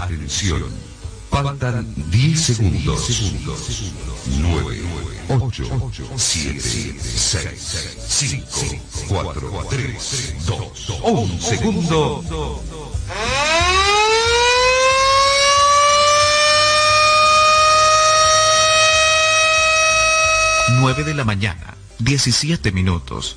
Atención. Faltan 10 segundos. 9, 8, 7, 6, 5, 4, 3, 2, 1 segundo. Nueve de la mañana, 17 minutos.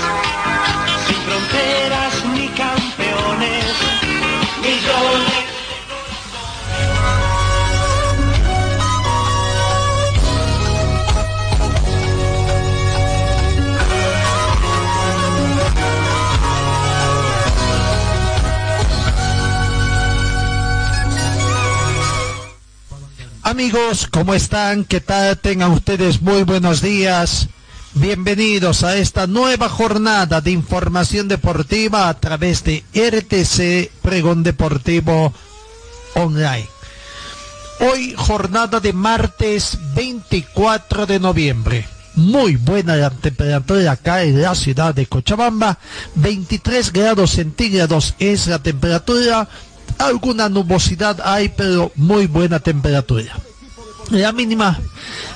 Amigos, ¿cómo están? ¿Qué tal? Tengan ustedes muy buenos días. Bienvenidos a esta nueva jornada de información deportiva a través de RTC Pregón Deportivo Online. Hoy jornada de martes 24 de noviembre. Muy buena la temperatura acá en la ciudad de Cochabamba. 23 grados centígrados es la temperatura alguna nubosidad hay, pero muy buena temperatura. La mínima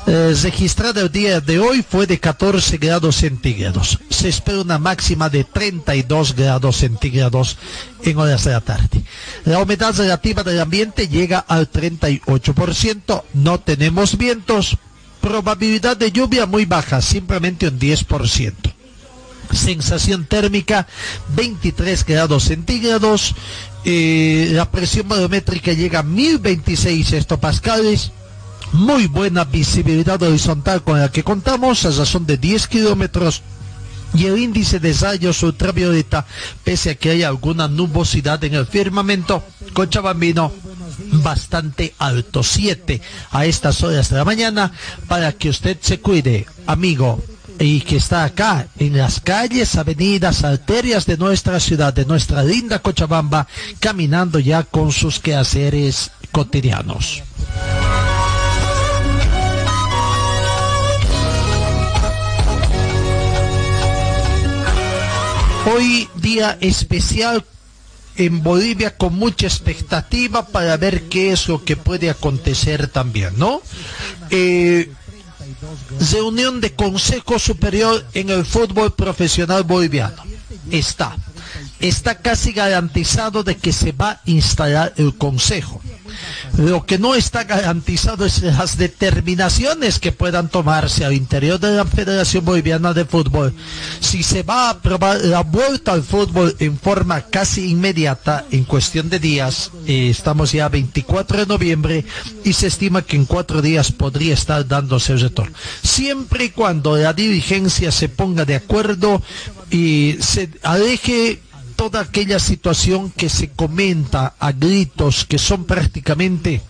eh, registrada el día de hoy fue de 14 grados centígrados. Se espera una máxima de 32 grados centígrados en horas de la tarde. La humedad relativa del ambiente llega al 38%. No tenemos vientos. Probabilidad de lluvia muy baja, simplemente un 10% sensación térmica 23 grados centígrados, eh, la presión barométrica llega a 1026 hectopascales, muy buena visibilidad horizontal con la que contamos, a razón de 10 kilómetros. Y el índice de rayos ultravioleta, pese a que hay alguna nubosidad en el firmamento, Cochabambino bastante alto, 7 a estas horas de la mañana, para que usted se cuide, amigo, y que está acá en las calles, avenidas, arterias de nuestra ciudad, de nuestra linda Cochabamba, caminando ya con sus quehaceres cotidianos. Hoy día especial en Bolivia con mucha expectativa para ver qué es lo que puede acontecer también, ¿no? Eh, reunión de Consejo Superior en el fútbol profesional boliviano. Está. Está casi garantizado de que se va a instalar el Consejo. Lo que no está garantizado es las determinaciones que puedan tomarse al interior de la Federación Boliviana de Fútbol. Si se va a aprobar la vuelta al fútbol en forma casi inmediata, en cuestión de días, eh, estamos ya 24 de noviembre y se estima que en cuatro días podría estar dándose el retorno. Siempre y cuando la dirigencia se ponga de acuerdo y se aleje toda aquella situación que se comenta a gritos, que son prácticamente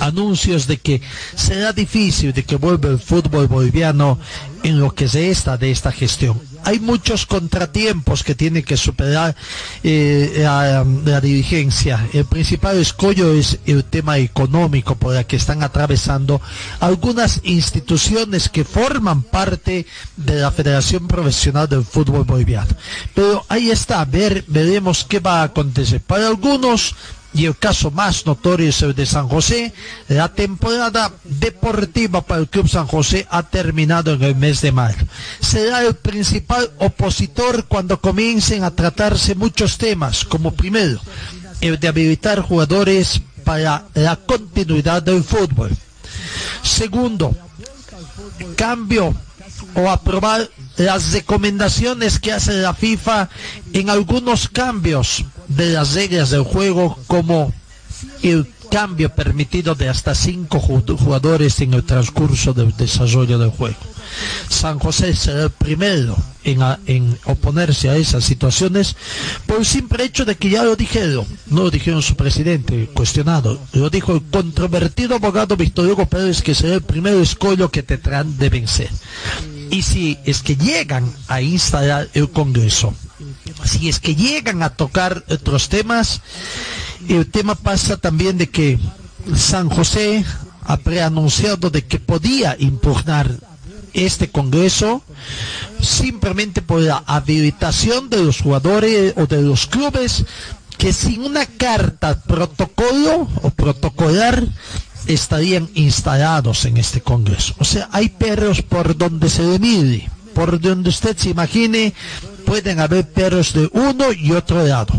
anuncios de que será difícil de que vuelva el fútbol boliviano en lo que se está de esta gestión. Hay muchos contratiempos que tiene que superar eh, la, dirigencia. El principal escollo es el tema económico por el que están atravesando algunas instituciones que forman parte de la Federación Profesional del Fútbol Boliviano. Pero ahí está, ver, veremos qué va a acontecer. Para algunos y el caso más notorio es el de San José. La temporada deportiva para el Club San José ha terminado en el mes de mayo. Será el principal opositor cuando comiencen a tratarse muchos temas, como primero, el de habilitar jugadores para la continuidad del fútbol. Segundo, cambio o aprobar las recomendaciones que hace la FIFA en algunos cambios de las reglas del juego como el cambio permitido de hasta cinco jugadores en el transcurso del desarrollo del juego. San José será el primero en, oponerse a esas situaciones por el simple hecho de que ya lo dijeron, no lo dijeron su presidente, cuestionado, lo dijo el controvertido abogado Víctor Hugo Pérez que será el primer escollo que tendrán de vencer. Y si es que llegan a instalar el Congreso, si es que llegan a tocar otros temas, el tema pasa también de que San José ha preanunciado de que podía impugnar este Congreso simplemente por la habilitación de los jugadores o de los clubes que sin una carta protocolo o protocolar estarían instalados en este Congreso. O sea, hay perros por donde se le por donde usted se imagine, pueden haber perros de uno y otro lado.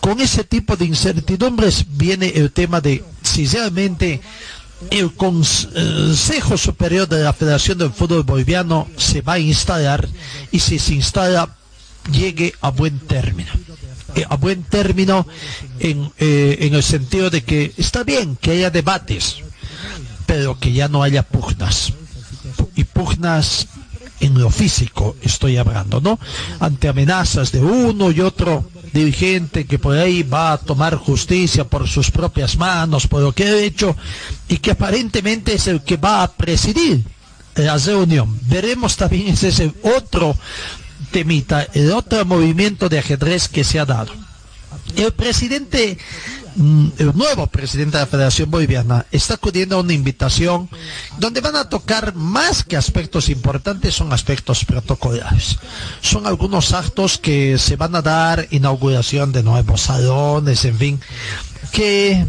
Con ese tipo de incertidumbres viene el tema de si realmente el Consejo Superior de la Federación del Fútbol Boliviano se va a instalar y si se instala llegue a buen término. Eh, a buen término en, eh, en el sentido de que está bien que haya debates, pero que ya no haya pugnas. Y pugnas en lo físico estoy hablando, ¿no? Ante amenazas de uno y otro dirigente que por ahí va a tomar justicia por sus propias manos, por lo que ha hecho, y que aparentemente es el que va a presidir la reunión. Veremos también ese es el otro temita, el otro movimiento de ajedrez que se ha dado. El presidente el nuevo presidente de la Federación Boliviana está acudiendo a una invitación donde van a tocar más que aspectos importantes, son aspectos protocolarios. Son algunos actos que se van a dar, inauguración de nuevos salones, en fin, que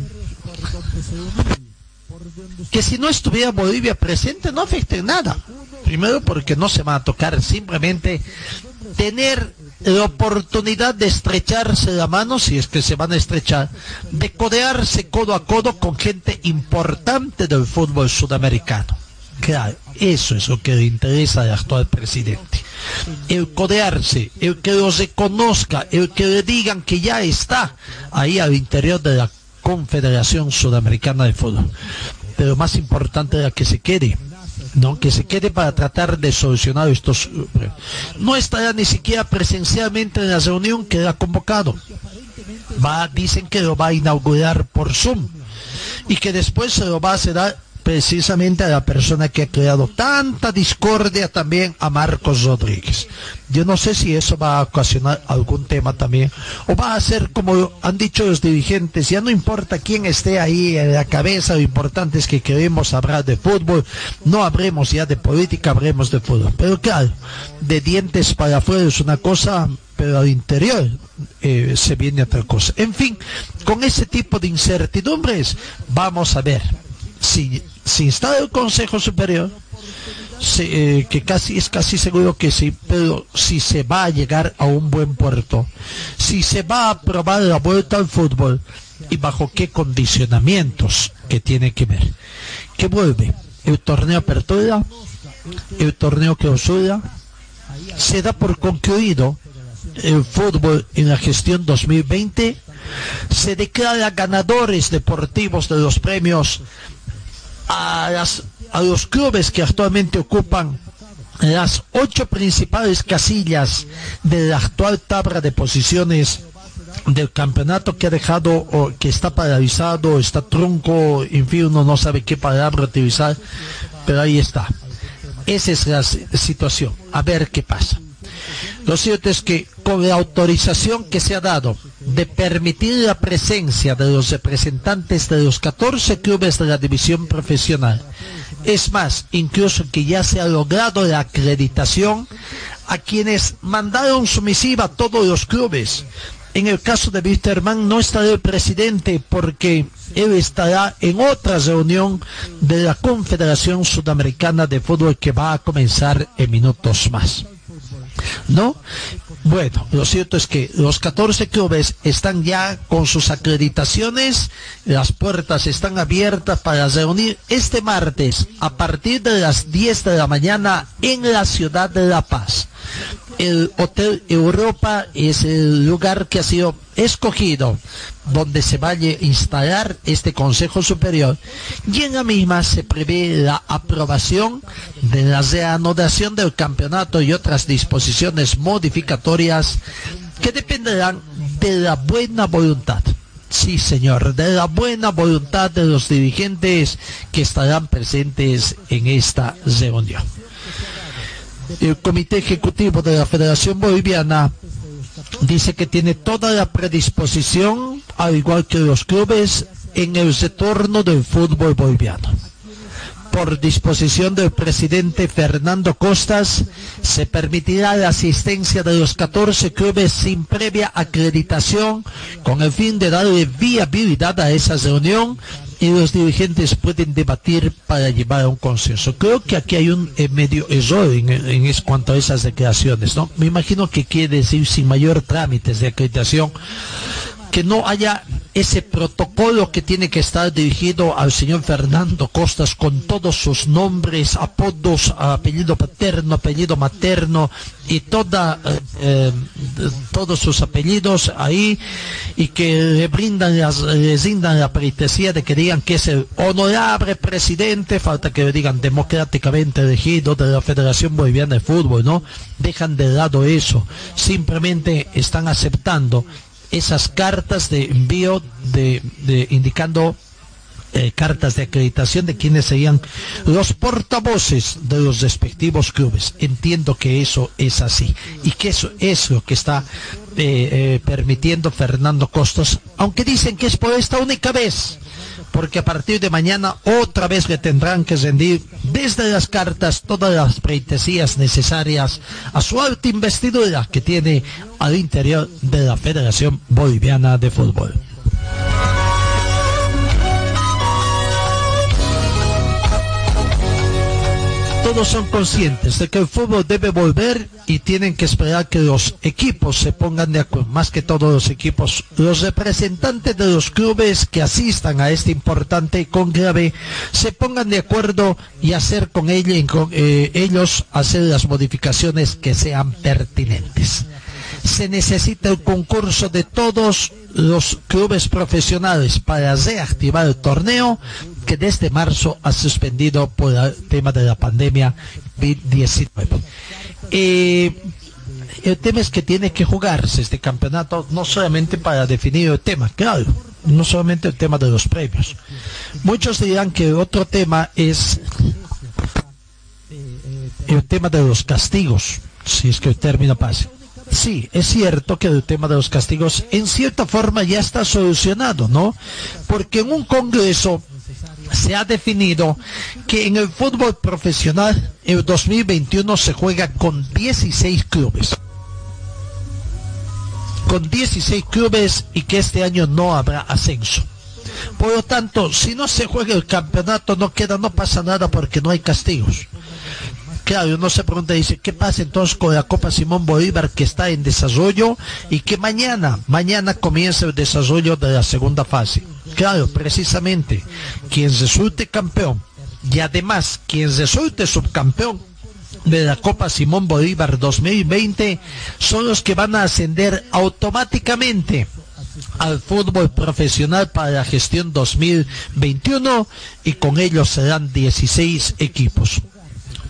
que si no estuviera Bolivia presente no afecte nada. Primero porque no se va a tocar, simplemente tener la oportunidad de estrecharse la mano, si es que se van a estrechar, de codearse codo a codo con gente importante del fútbol sudamericano. Claro, eso es lo que le interesa al actual presidente. El codearse, el que los reconozca, el que le digan que ya está ahí al interior de la Confederación Sudamericana de Fútbol. Pero más importante es que se quede ¿no? que se quede para tratar de solucionar estos. No estará ni siquiera presencialmente en la reunión que ha convocado. Va, dicen que lo va a inaugurar por Zoom y que después se lo va a hacer precisamente a la persona que ha creado tanta discordia también a Marcos Rodríguez. Yo no sé si eso va a ocasionar algún tema también, o va a ser como han dicho los dirigentes, ya no importa quién esté ahí en la cabeza, lo importante es que queremos hablar de fútbol, no habremos ya de política, habremos de fútbol. Pero claro, de dientes para afuera es una cosa, pero al interior eh, se viene otra cosa. En fin, con ese tipo de incertidumbres, vamos a ver si si está el Consejo Superior, eh, que casi es casi seguro que sí, pero si se va a llegar a un buen puerto, si se va a aprobar la vuelta al fútbol y bajo qué condicionamientos que tiene que ver. ¿Qué vuelve? El torneo apertura, el torneo clausura, se da por concluido el fútbol en la gestión 2020, se declara ganadores deportivos de los premios a, las, a los clubes que actualmente ocupan las ocho principales casillas de la actual tabla de posiciones del campeonato que ha dejado o que está paralizado, está trunco, en fin, uno no sabe qué palabra utilizar, pero ahí está. Esa es la situación. A ver qué pasa. Lo cierto es que con la autorización que se ha dado de permitir la presencia de los representantes de los 14 clubes de la división profesional, es más, incluso que ya se ha logrado la acreditación a quienes mandaron su misiva a todos los clubes. En el caso de Wisterman no estará el presidente porque él estará en otra reunión de la Confederación Sudamericana de Fútbol que va a comenzar en minutos más. ¿No? Bueno, lo cierto es que los 14 clubes están ya con sus acreditaciones, las puertas están abiertas para reunir este martes a partir de las 10 de la mañana en la ciudad de La Paz. el Hotel Europa es el lugar que ha sido escogido donde se vaya a instalar este Consejo Superior y en la misma se prevé la aprobación de la reanudación del campeonato y otras disposiciones modificatorias que dependerán de la buena voluntad. Sí, señor, de la buena voluntad de los dirigentes que estarán presentes en esta reunión el Comité Ejecutivo de la Federación Boliviana dice que tiene toda la predisposición, al igual que los clubes, en el retorno del fútbol boliviano. Por disposición del presidente Fernando Costas, se permitirá la asistencia de los 14 clubes sin previa acreditación con el fin de darle viabilidad a esa reunión y los dirigentes pueden debatir para llevar a un consenso. Creo que aquí hay un eh, medio error en, cuanto a esas declaraciones, ¿no? Me imagino que quiere decir sin mayor trámites de acreditación que no haya ese protocolo que tiene que estar dirigido al señor Fernando Costas con todos sus nombres, apodos, apellido paterno, apellido materno y toda, eh, eh, todos sus apellidos ahí y que le brindan, las, le brindan la pleitesía de que digan que es el honorable presidente, falta que le digan democráticamente elegido de la Federación Boliviana de Fútbol, ¿no? Dejan de lado eso, simplemente están aceptando esas cartas de envío de, indicando eh, cartas de acreditación de quienes serían los portavoces de los respectivos clubes. Entiendo que eso es así y que eso es lo que está eh, eh, permitiendo Fernando Costos, aunque dicen que es por esta única vez, porque a partir de mañana otra vez le tendrán que rendir desde las cartas todas las pleitesías necesarias a su alta investidura que tiene al interior de la Federación Boliviana de Fútbol. Todos son conscientes de que el fútbol debe volver y tienen que esperar que los equipos se pongan de acuerdo, más que todos los equipos, los representantes de los clubes que asistan a este importante conclave se pongan de acuerdo y hacer con, ella, eh, ellos hacer las modificaciones que sean pertinentes. Se necesita el concurso de todos los clubes profesionales para reactivar el torneo que desde marzo ha suspendido por el tema de la pandemia COVID-19. Eh, el tema es que tiene que jugarse este campeonato no solamente para definir el tema, claro, no solamente el tema de los premios. Muchos dirán que otro tema es el tema de los castigos, si es que el término pase. Sí, es cierto que el tema de los castigos en cierta forma ya está solucionado, ¿no? Porque en un congreso se ha definido que en el fútbol profesional el 2021 se juega con 16 clubes. Con 16 clubes y que este año no habrá ascenso. Por lo tanto, si no se juega el campeonato, no queda, no pasa nada porque no hay castigos. Claro, uno se pregunta, dice, ¿qué pasa entonces con la Copa Simón Bolívar que está en desarrollo y que mañana, mañana comienza el desarrollo de la segunda fase? Claro, precisamente, quien resulte campeón y además quien resulte subcampeón de la Copa Simón Bolívar 2020 son los que van a ascender automáticamente al fútbol profesional para la gestión 2021 y con ellos serán 16 equipos.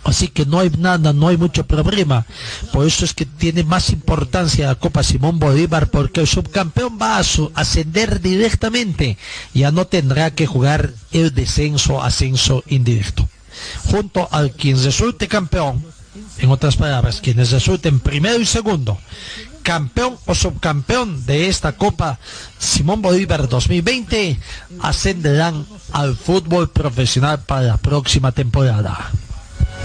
Así que no hay nada, no hay mucho problema. Por eso es que tiene más importancia la Copa Simón Bolívar, porque el subcampeón va a ascender directamente. Ya no tendrá que jugar el descenso, ascenso indirecto. Junto al quien resulte campeón, en otras palabras, quienes resulten primero y segundo, campeón o subcampeón de esta Copa Simón Bolívar 2020, ascenderán al fútbol profesional para la próxima temporada.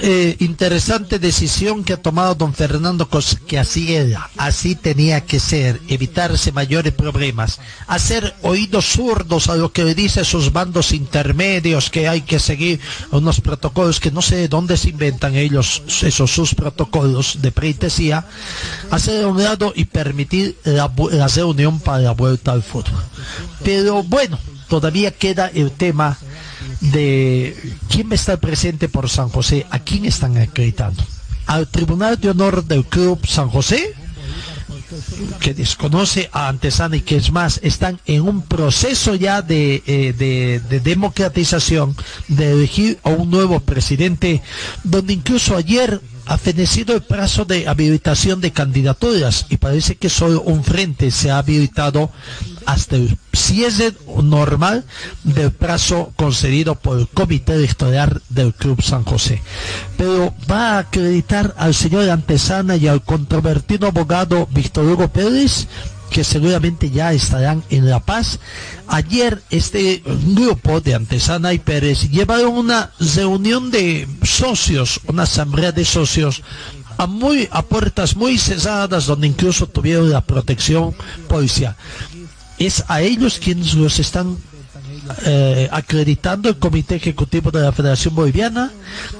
eh, interesante decisión que ha tomado don Fernando que así era, así tenía que ser, evitarse mayores problemas, hacer oídos zurdos a lo que le dice sus bandos intermedios, que hay que seguir unos protocolos que no sé de dónde se inventan ellos, esos sus protocolos de pleitesía, hacer un lado y permitir la, la reunión para la vuelta al fútbol. Pero bueno, todavía queda el tema de quién va a estar presente por San José, a quién están acreditando. Al Tribunal de Honor del Club San José, que desconoce a Antesana y que es más, están en un proceso ya de, eh, de, de, democratización, de elegir a un nuevo presidente, donde incluso ayer ha fenecido el plazo de habilitación de candidaturas y parece que solo un frente se ha habilitado hasta el cierre normal del plazo concedido por el comité electoral del Club San José. Pero va a acreditar al señor Antesana y al controvertido abogado Víctor Hugo Pérez que seguramente ya estarán en La Paz. Ayer este grupo de Antesana y Pérez llevaron una reunión de socios, una asamblea de socios a muy a puertas muy cesadas donde incluso tuvieron la protección policial. Es a ellos quienes los están eh, acreditando el Comité Ejecutivo de la Federación Boliviana.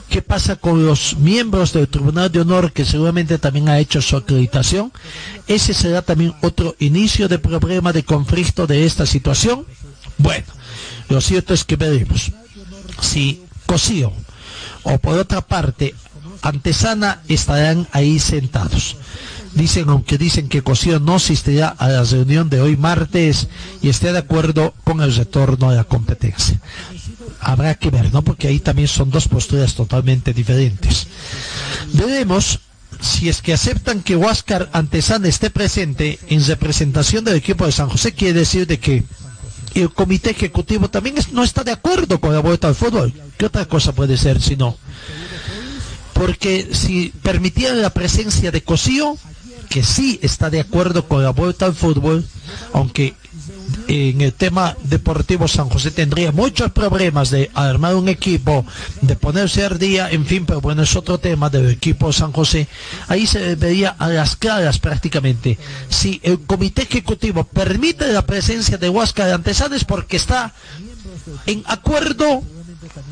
¿Qué pasa con los miembros del Tribunal de Honor que seguramente también ha hecho su acreditación? Ese será también otro inicio de problema de conflicto de esta situación. Bueno, lo cierto es que veremos si Cosío o por otra parte Antesana estarán ahí sentados. Dicen, aunque dicen que Cosío no asistirá a la reunión de hoy martes y esté de acuerdo con el retorno a la competencia. Habrá que ver, ¿no? Porque ahí también son dos posturas totalmente diferentes. Veremos si es que aceptan que Huáscar Antesana esté presente en representación del equipo de San José, quiere decir de que el comité ejecutivo también no está de acuerdo con la vuelta al fútbol. ¿Qué otra cosa puede ser si no? Porque si permitieran la presencia de Cosío, que sí está de acuerdo con la vuelta al fútbol, aunque en el tema deportivo San José tendría muchos problemas de armar un equipo, de ponerse al día, en fin, pero bueno, es otro tema del equipo San José. Ahí se vería a las claras prácticamente. Si el comité ejecutivo permite la presencia de Huasca de Antesanes porque está en acuerdo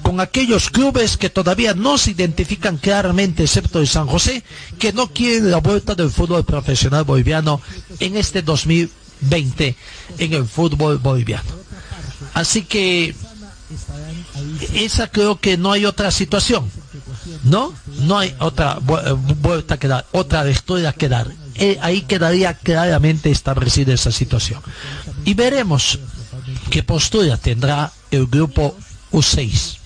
con aquellos clubes que todavía no se identifican claramente, excepto de San José, que no quieren la vuelta del fútbol profesional boliviano en este 2020 en el fútbol boliviano. Así que esa creo que no hay otra situación, ¿no? No hay otra vuelta que dar, otra lectura que dar. Eh, ahí quedaría claramente establecida esa situación. Y veremos qué postura tendrá el grupo U6.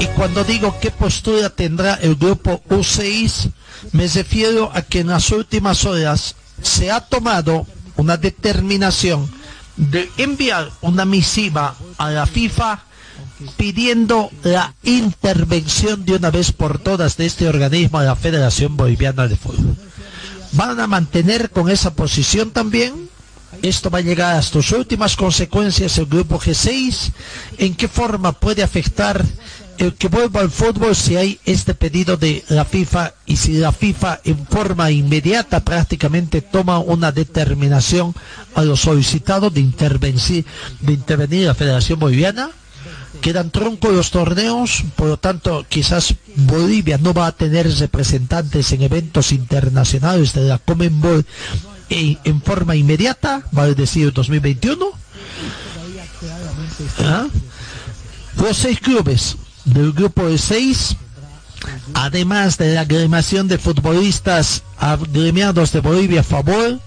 Y cuando digo qué postura tendrá el grupo U6, me refiero a que en las últimas horas se ha tomado una determinación de enviar una misiva a la FIFA pidiendo la intervención de una vez por todas de este organismo de la Federación Boliviana de Fútbol. ¿Van a mantener con esa posición también? Esto va a llegar a sus últimas consecuencias el grupo G6. ¿En qué forma puede afectar el que vuelva al fútbol si hay este pedido de la FIFA y si la FIFA en forma inmediata prácticamente toma una determinación a los solicitados de de intervenir la Federación Boliviana? Quedan troncos los torneos, por lo tanto quizás Bolivia no va a tener representantes en eventos internacionales de la Comenbol en, en forma inmediata, vale decir 2021. ¿Ah? Los seis clubes del grupo de seis, además de la agremiación de futbolistas agremiados de Bolivia a favor,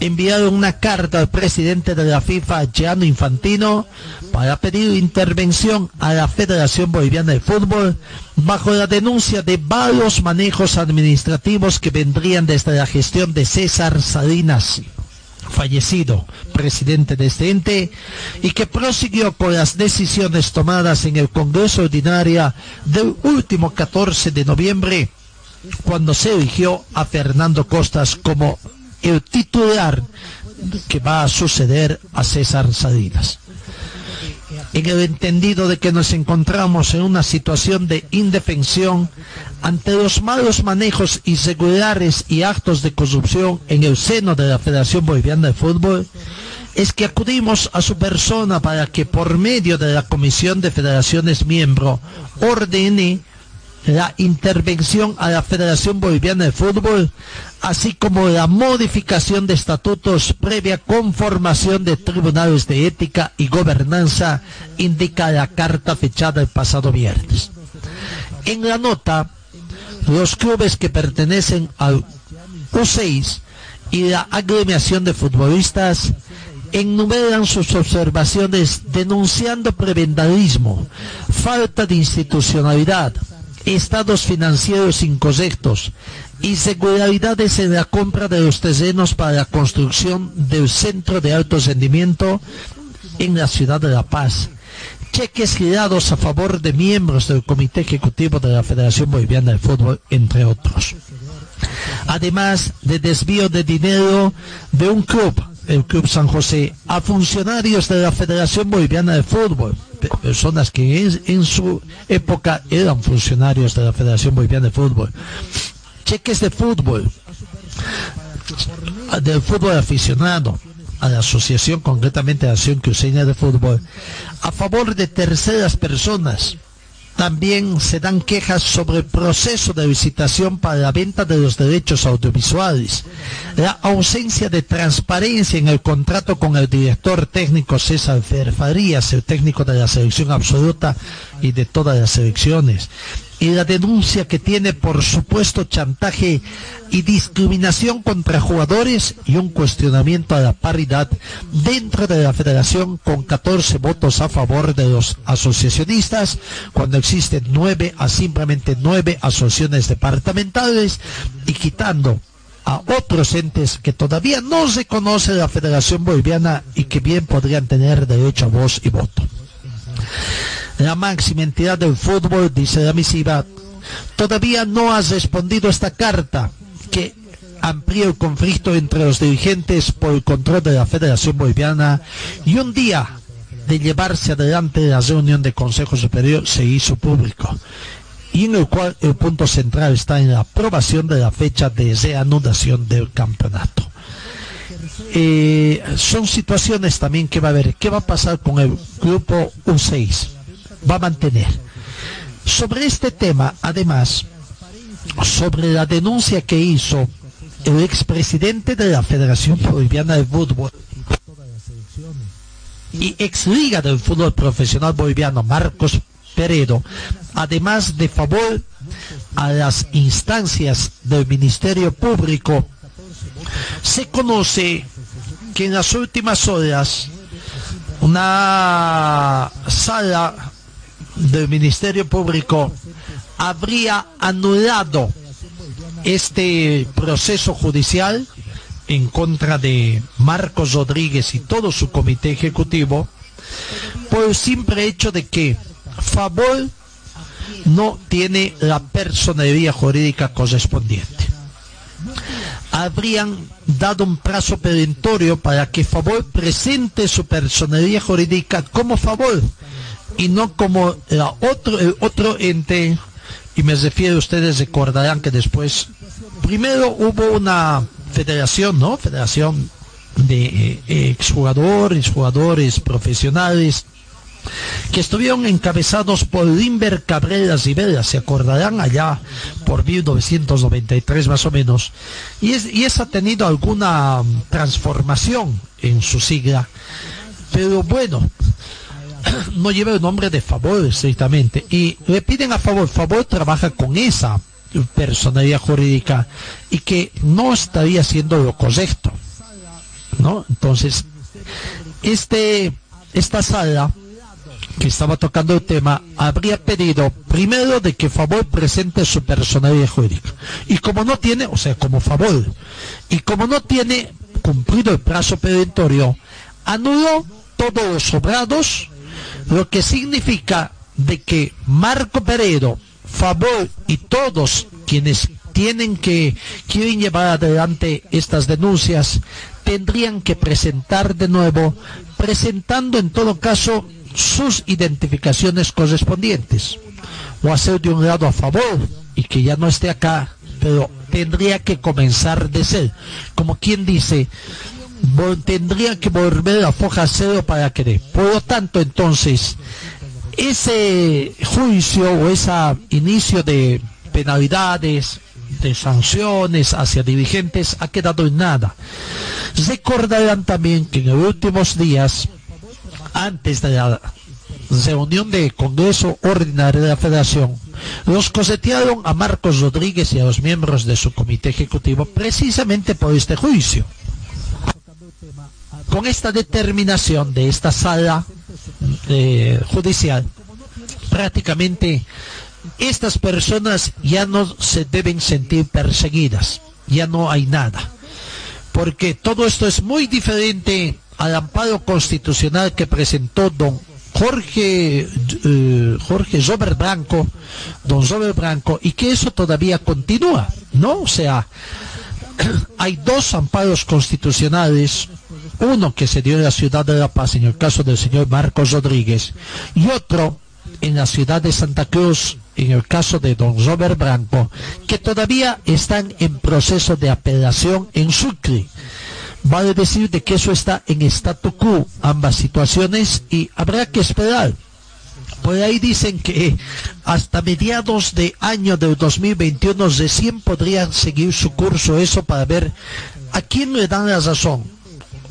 enviaron una carta al presidente de la FIFA, Gianni Infantino, para pedir intervención a la Federación Boliviana de Fútbol bajo la denuncia de varios manejos administrativos que vendrían desde la gestión de César Salinas fallecido presidente de este ente y que prosiguió con las decisiones tomadas en el Congreso Ordinaria del último 14 de noviembre cuando se eligió a Fernando Costas como el titular que va a suceder a César Salinas. en el entendido de que nos encontramos en una situación de indefensión ante los malos manejos irregulares y actos de corrupción en el seno de la Federación Boliviana de Fútbol, es que acudimos a su persona para que por medio de la Comisión de Federaciones Miembro ordene la intervención a la Federación Boliviana de Fútbol, así como la modificación de estatutos previa conformación de tribunales de ética y gobernanza, indica la carta fechada el pasado viernes. En la nota, los clubes que pertenecen al U6 y la agremiación de futbolistas enumeran sus observaciones denunciando prebendalismo, falta de institucionalidad, estados financieros incorrectos, irregularidades en la compra de los terrenos para la construcción del centro de alto rendimiento en la ciudad de La Paz, cheques girados a favor de miembros del Comité Ejecutivo de la Federación Boliviana de Fútbol, entre otros. Además de desvío de dinero de un club, el Club San José, a funcionarios de la Federación Boliviana de Fútbol, personas que en, su época eran funcionarios de la Federación Boliviana de Fútbol. Cheques de fútbol, del fútbol aficionado, a la asociación, concretamente a la Asociación Cruceña de Fútbol, a favor de terceras personas. También se dan quejas sobre el proceso de licitación para la venta de los derechos audiovisuales, la ausencia de transparencia en el contrato con el director técnico César Farías, el técnico de la selección absoluta y de todas las selecciones, y la denuncia que tiene por supuesto chantaje y discriminación contra jugadores y un cuestionamiento a la paridad dentro de la federación con 14 votos a favor de los asociacionistas cuando existen nueve a simplemente nueve asociaciones departamentales y quitando a otros entes que todavía no se conoce la Federación Boliviana y que bien podrían tener derecho a voz y voto la máxima entidad del fútbol, dice la misiva, todavía no has respondido esta carta que amplía el conflicto entre los dirigentes por el control de la Federación Boliviana y un día de llevarse adelante la reunión de Consejo Superior se hizo público y en el cual el punto central está en la aprobación de la fecha de reanudación del campeonato. Eh, son situaciones también que va a haber. ¿Qué va a pasar con el grupo U6? va a mantener. Sobre este tema, además, sobre la denuncia que hizo el expresidente de la Federación Boliviana de Fútbol y ex liga del fútbol profesional boliviano, Marcos Peredo, además de favor a las instancias del Ministerio Público, se conoce que en las últimas horas una sala del Ministerio Público habría anulado este proceso judicial en contra de Marcos Rodríguez y todo su comité ejecutivo por el simple hecho de que Favor no tiene la personería jurídica correspondiente. Habrían dado un plazo perentorio para que Favor presente su personería jurídica como Favor y no como la otro, el otro ente, y me refiero, ustedes recordarán que después, primero hubo una federación, ¿no? Federación de eh, exjugadores, jugadores profesionales, que estuvieron encabezados por Limber Cabrera Rivera, se acordarán allá por 1993 más o menos, y, es, y esa ha tenido alguna transformación en su sigla, pero bueno, no lleva el nombre de favor estrictamente. Y le piden a favor, favor trabaja con esa personalidad jurídica y que no estaría haciendo lo correcto, ¿no? Entonces, este, esta sala que estaba tocando el tema habría pedido primero de que favor presente su personalidad jurídica y como no tiene, o sea, como favor y como no tiene cumplido el plazo perentorio, anuló todos los sobrados lo que significa de que Marco Peredo, Favor y todos quienes tienen que quieren llevar adelante estas denuncias tendrían que presentar de nuevo presentando en todo caso sus identificaciones correspondientes. O hacer de un lado a favor y que ya no esté acá, pero tendría que comenzar de ser. Como quien dice, tendría que volver a foja cero para que dé. Por lo tanto, entonces, ese juicio o ese inicio de penalidades, de sanciones hacia dirigentes ha quedado en nada. Recordarán también que en los últimos días, antes de la reunión de Congreso Ordinario de la Federación, los cosetearon a Marcos Rodríguez y a los miembros de su comité ejecutivo precisamente por este juicio. Con esta determinación de esta sala eh, judicial, prácticamente estas personas ya no se deben sentir perseguidas, ya no hay nada, porque todo esto es muy diferente al amparo constitucional que presentó don Jorge eh, Jorge Robert Branco, don Robert Branco, y que eso todavía continúa, ¿no? O sea, hay dos amparos constitucionales, uno que se dio en la ciudad de La Paz, en el caso del señor Marcos Rodríguez, y otro en la ciudad de Santa Cruz, en el caso de don Robert Branco, que todavía están en proceso de apelación en Sucre. Vale decir de que eso está en statu quo, ambas situaciones, y habrá que esperar. Por ahí dicen que hasta mediados de año del 2021 recién podrían seguir su curso eso para ver a quién le dan la razón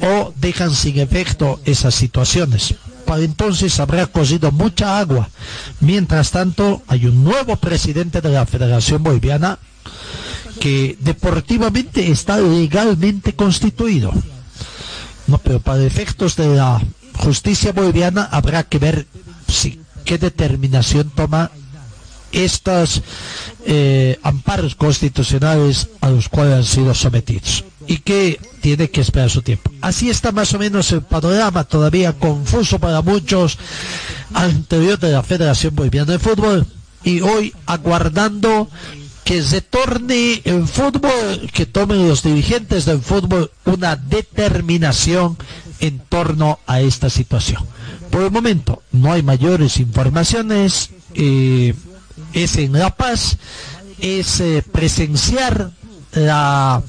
o dejan sin efecto esas situaciones para entonces habrá corrido mucha agua. Mientras tanto, hay un nuevo presidente de la Federación Boliviana que deportivamente está legalmente constituido. No, pero para efectos de la justicia boliviana habrá que ver si, qué determinación toma estos eh, amparos constitucionales a los cuales han sido sometidos y que tiene que esperar su tiempo. Así está más o menos el panorama todavía confuso para muchos anterior de la Federación Boliviana de Fútbol y hoy aguardando que se torne el fútbol, que tomen los dirigentes del fútbol una determinación en torno a esta situación. Por el momento no hay mayores informaciones, eh, es en La Paz, es eh, presenciar la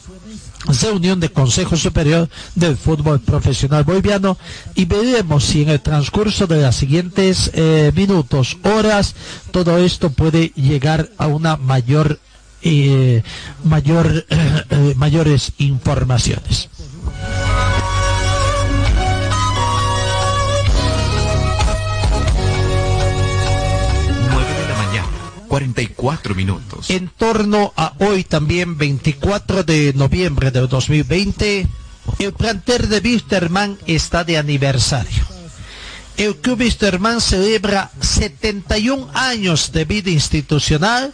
reunión de Consejo Superior del Fútbol Profesional Boliviano y veremos si en el transcurso de las siguientes eh, minutos, horas, todo esto puede llegar a una mayor, eh, mayor, eh, mayores informaciones. 44 minutos. En torno a hoy también, 24 de noviembre del 2020, el planter de Wisterman está de aniversario. El Club Wisterman celebra 71 años de vida institucional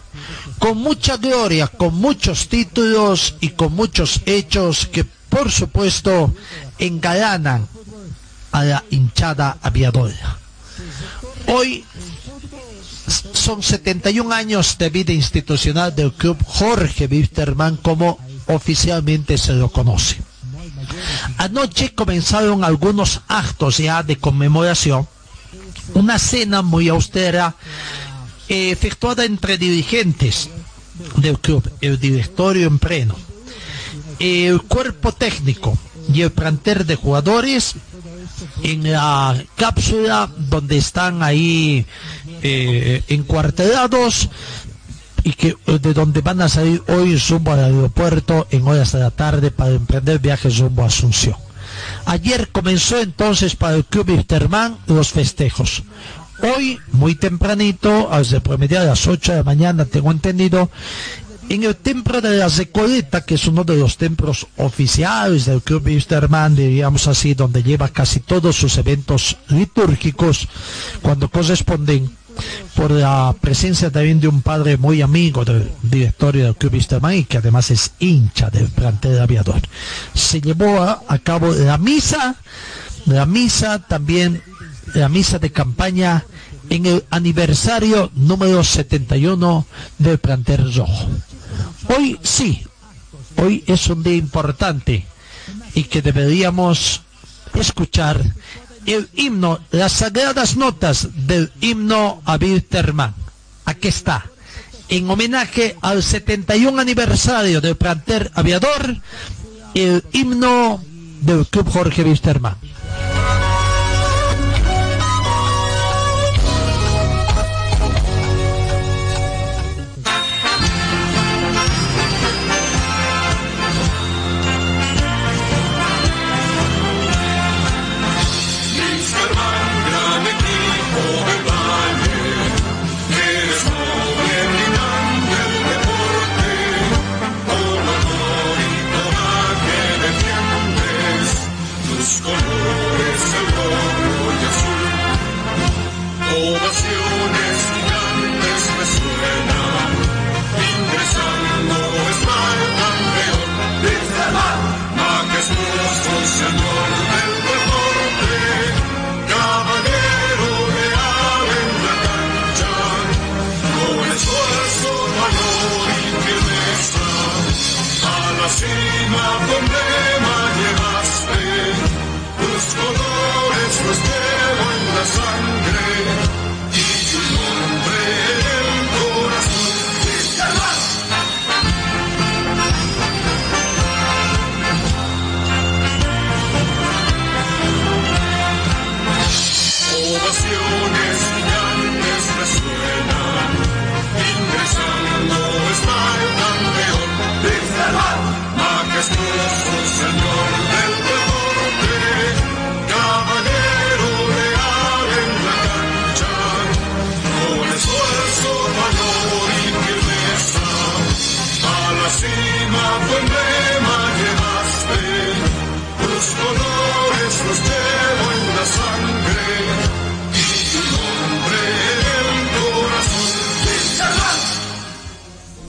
con mucha gloria, con muchos títulos y con muchos hechos que por supuesto engalanan a la hinchada aviadora. Hoy son 71 años de vida institucional del club Jorge Wisterman como oficialmente se lo conoce. Anoche comenzaron algunos actos ya de conmemoración, una cena muy austera eh, efectuada entre dirigentes del club, el directorio en pleno, el cuerpo técnico y el plantel de jugadores en la cápsula donde están ahí eh, encuartelados y que de donde van a salir hoy rumbo al aeropuerto en horas de la tarde para emprender viajes rumbo a Asunción. Ayer comenzó entonces para el Club Interman los festejos. Hoy, muy tempranito, a las 8 de la mañana, tengo entendido, en el templo de la Recoleta, que es uno de los templos oficiales del Club Wisterman, diríamos así, donde lleva casi todos sus eventos litúrgicos, cuando corresponden, por la presencia también de un padre muy amigo del directorio del Club Wisterman y que además es hincha del plantel aviador. Se llevó a, a cabo la misa, la misa también, la misa de campaña en el aniversario número 71 del plantel rojo. Hoy sí, hoy es un día importante y que deberíamos escuchar el himno, las sagradas notas del himno a Wilterman. Aquí está. En homenaje al 71 aniversario del planter aviador, el himno del Club Jorge Wilterman. Stream of the man.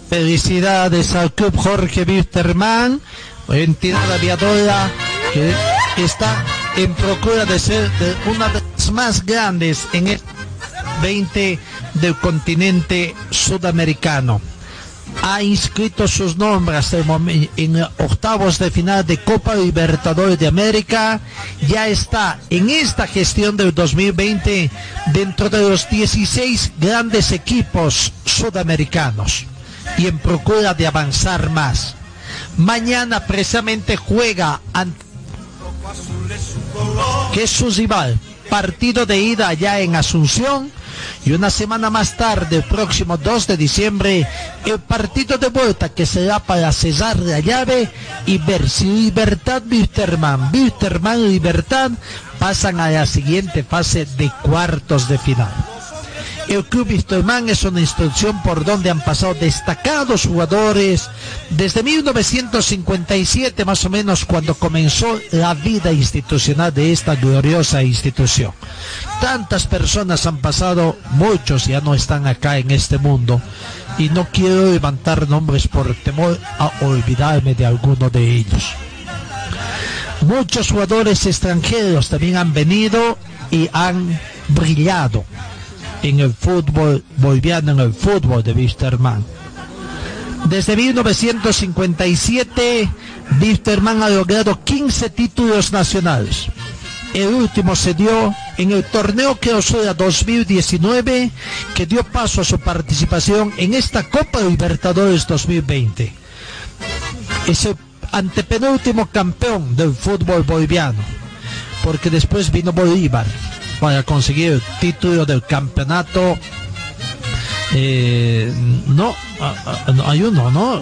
Felicidades al Club Jorge Wisterman, entidad aviadora que está en procura de ser una de las más grandes en el 20 del continente sudamericano. Ha inscrito sus nombres en octavos de final de Copa Libertadores de América. Ya está en esta gestión del 2020 dentro de los 16 grandes equipos sudamericanos y en procura de avanzar más. Mañana precisamente juega ante que es su rival, partido de ida allá en Asunción y una semana más tarde, el próximo 2 de diciembre, el partido de vuelta que será para cesar la llave y ver si Libertad Wisterman, Wisterman Libertad pasan a la siguiente fase de cuartos de final. El Club Wisterman es una institución por donde han pasado destacados jugadores desde 1957 más o menos cuando comenzó la vida institucional de esta gloriosa institución. Tantas personas han pasado, muchos ya no están acá en este mundo y no quiero levantar nombres por temor a olvidarme de alguno de ellos. Muchos jugadores extranjeros también han venido y han brillado en el fútbol boliviano, en el fútbol de Wisterman. Desde 1957, Wisterman ha logrado 15 títulos nacionales. El último se dio en el torneo que Osoya 2019, que dio paso a su participación en esta Copa Libertadores 2020. Es el antepenúltimo campeón del fútbol boliviano, porque después vino Bolívar para conseguir el título del campeonato. Eh, no, hay uno, ¿no?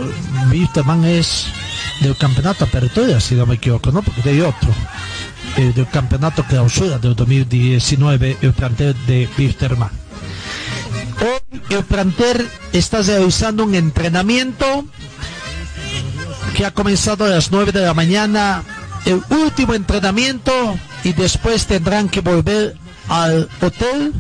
Wisterman es del campeonato apertura, si no me equivoco, ¿no? Porque hay otro. Eh, del campeonato clausura del 2019, el plantel de Wisterman. Hoy el plantel está realizando un entrenamiento que ha comenzado a las 9 de la mañana, el último entrenamiento y después tendrán que volver al hotel,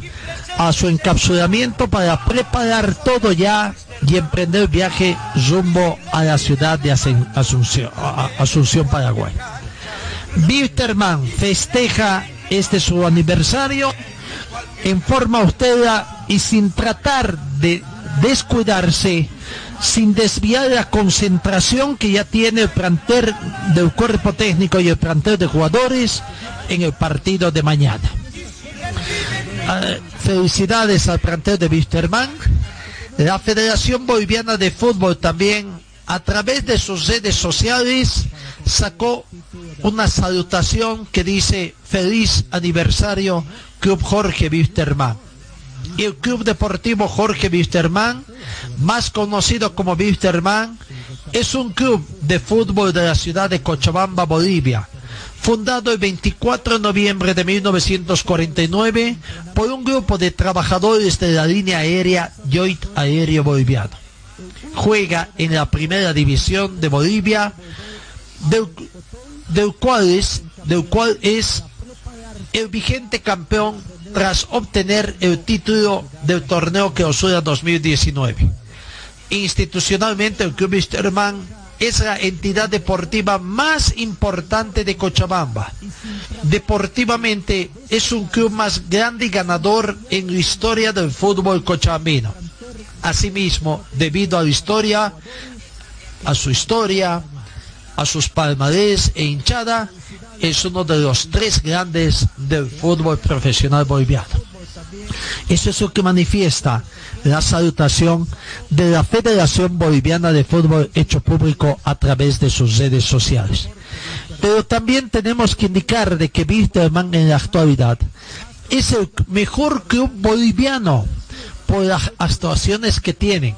a su encapsulamiento para preparar todo ya y emprender el viaje rumbo a la ciudad de Asunción, Asunción Paraguay. Bitterman festeja este su aniversario en forma austera y sin tratar de descuidarse sin desviar la concentración que ya tiene el plantel del cuerpo técnico y el plantel de jugadores en el partido de mañana. Ah, felicidades al plantel de Wisterman. La Federación Boliviana de Fútbol también, a través de sus redes sociales, sacó una salutación que dice feliz aniversario Club Jorge Wisterman el Club Deportivo Jorge Wisterman, más conocido como Wisterman, es un club de fútbol de la ciudad de Cochabamba, Bolivia, fundado el 24 de noviembre de 1949 por un grupo de trabajadores de la línea aérea Joint Aéreo Boliviano. Juega en la primera división de Bolivia, del, cual, es, del cual es el vigente campeón tras obtener el título del torneo que Osura 2019. Institucionalmente el Club Wisterman es la entidad deportiva más importante de Cochabamba. Deportivamente es un club más grande y ganador en la historia del fútbol cochabambino. Asimismo, debido a la historia, a su historia, a sus palmarés e hinchada, es uno de los tres grandes del fútbol profesional boliviano. Eso es lo que manifiesta la salutación de la Federación Boliviana de Fútbol hecho público a través de sus redes sociales. Pero también tenemos que indicar de que Wisterman en la actualidad es el mejor club boliviano por las actuaciones que tienen.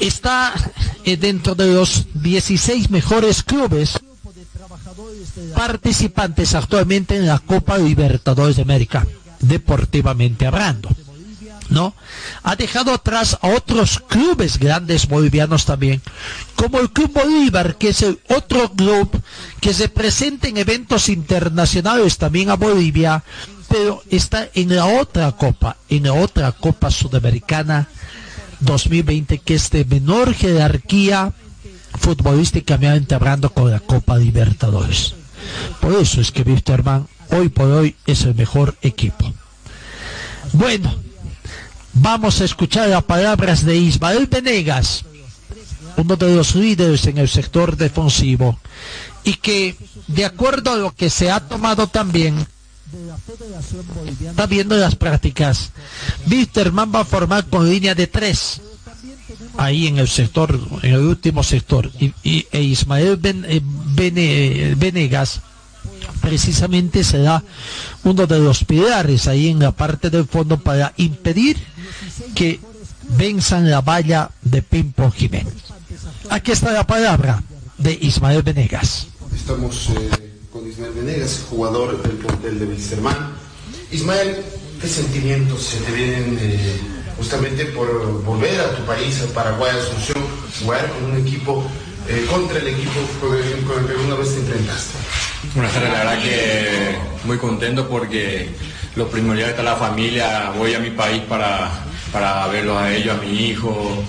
Está eh, dentro de los 16 mejores clubes participantes actualmente en la Copa Libertadores de América, deportivamente hablando. ¿No? Ha dejado atrás a otros clubes grandes bolivianos también, como el Club Bolívar, que es el otro club que se presenta en eventos internacionales también a Bolivia, pero está en la otra copa, en la otra Copa Sudamericana 2020, que es de menor jerarquía futbolísticamente hablando con la Copa Libertadores. Por eso es que Wisterman hoy por hoy es el mejor equipo. Bueno, vamos a escuchar las palabras de Ismael Venegas, uno de los líderes en el sector defensivo, y que de acuerdo a lo que se ha tomado también está viendo las prácticas. Wisterman va a formar con línea de tres ahí en el sector, en el último sector, y, e Ismael eh, Venegas precisamente será uno de los pilares ahí en la parte del fondo para impedir que venzan la valla de Pimpo Jiménez. Aquí está la palabra de Ismael Venegas. Estamos eh, con Ismael Venegas, jugador del portel de Wilstermann. Ismael, ¿qué sentimientos se te vienen? Eh, justamente por volver a tu país, al Paraguay, Asunción, jugar con un equipo, eh, contra el equipo con el, que una vez te enfrentaste. Buenas tardes, la verdad que muy contento porque lo primordial está la familia, voy a mi país para, para verlos a ellos, a mi hijo,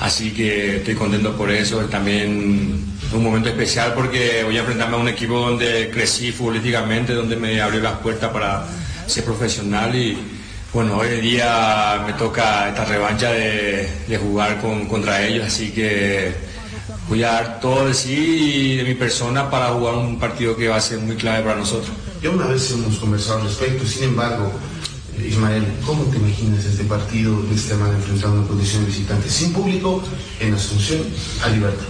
así que estoy contento por eso, también un momento especial porque voy a enfrentarme a un equipo donde crecí futbolísticamente, donde me abrió las puertas para ser profesional. Y bueno, hoy en día me toca esta revancha de, jugar contra ellos, así que voy a dar todo de sí y de mi persona para jugar un partido que va a ser muy clave para nosotros. Ya una vez hemos conversado al respecto, sin embargo, Ismael, ¿cómo te imaginas este partido de este man enfrentando una condición visitante sin público en Asunción a Libertad?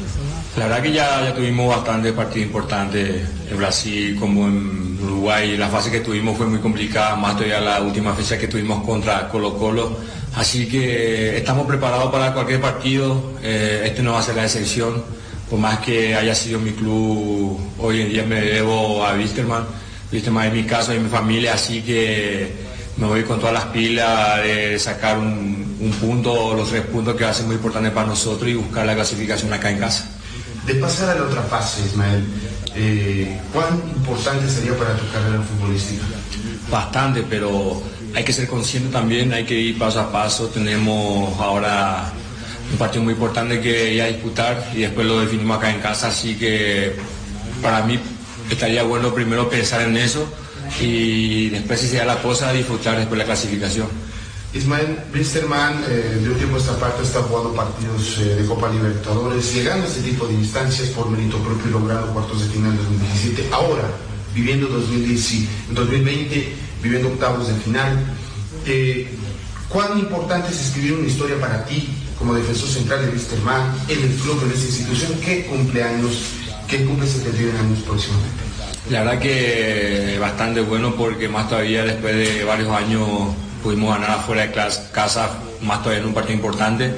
La verdad que ya, ya tuvimos bastante partidos importantes en Brasil como en Uruguay. La fase que tuvimos fue muy complicada, más todavía la última fecha que tuvimos contra Colo Colo. Así que estamos preparados para cualquier partido. Eh, este no va a ser la excepción. Por más que haya sido mi club, hoy en día me debo a Wisterman. Wisterman es mi casa y mi familia, así que me voy con todas las pilas de sacar un, un punto, los tres puntos que va a ser muy importante para nosotros y buscar la clasificación acá en casa. De pasar a la otra fase, Ismael, eh, ¿cuán importante sería para tu carrera futbolística? Bastante, pero hay que ser consciente también, hay que ir paso a paso. Tenemos ahora un partido muy importante que ir a disputar y después lo definimos acá en casa, así que para mí estaría bueno primero pensar en eso y después si sea la cosa disfrutar después la clasificación. Ismael Wisterman, eh, de un tiempo esta parte, está jugando partidos eh, de Copa Libertadores, llegando a este tipo de instancias por mérito propio y logrando cuartos de final en 2017. Ahora, viviendo 2020, viviendo octavos de final. Eh, ¿Cuán importante es escribir una historia para ti como defensor central de Wisterman en el club, en esta institución? ¿Qué cumpleaños, qué cumple 71 años próximamente? La verdad que bastante bueno porque más todavía después de varios años pudimos ganar afuera de casa, más todavía en un partido importante,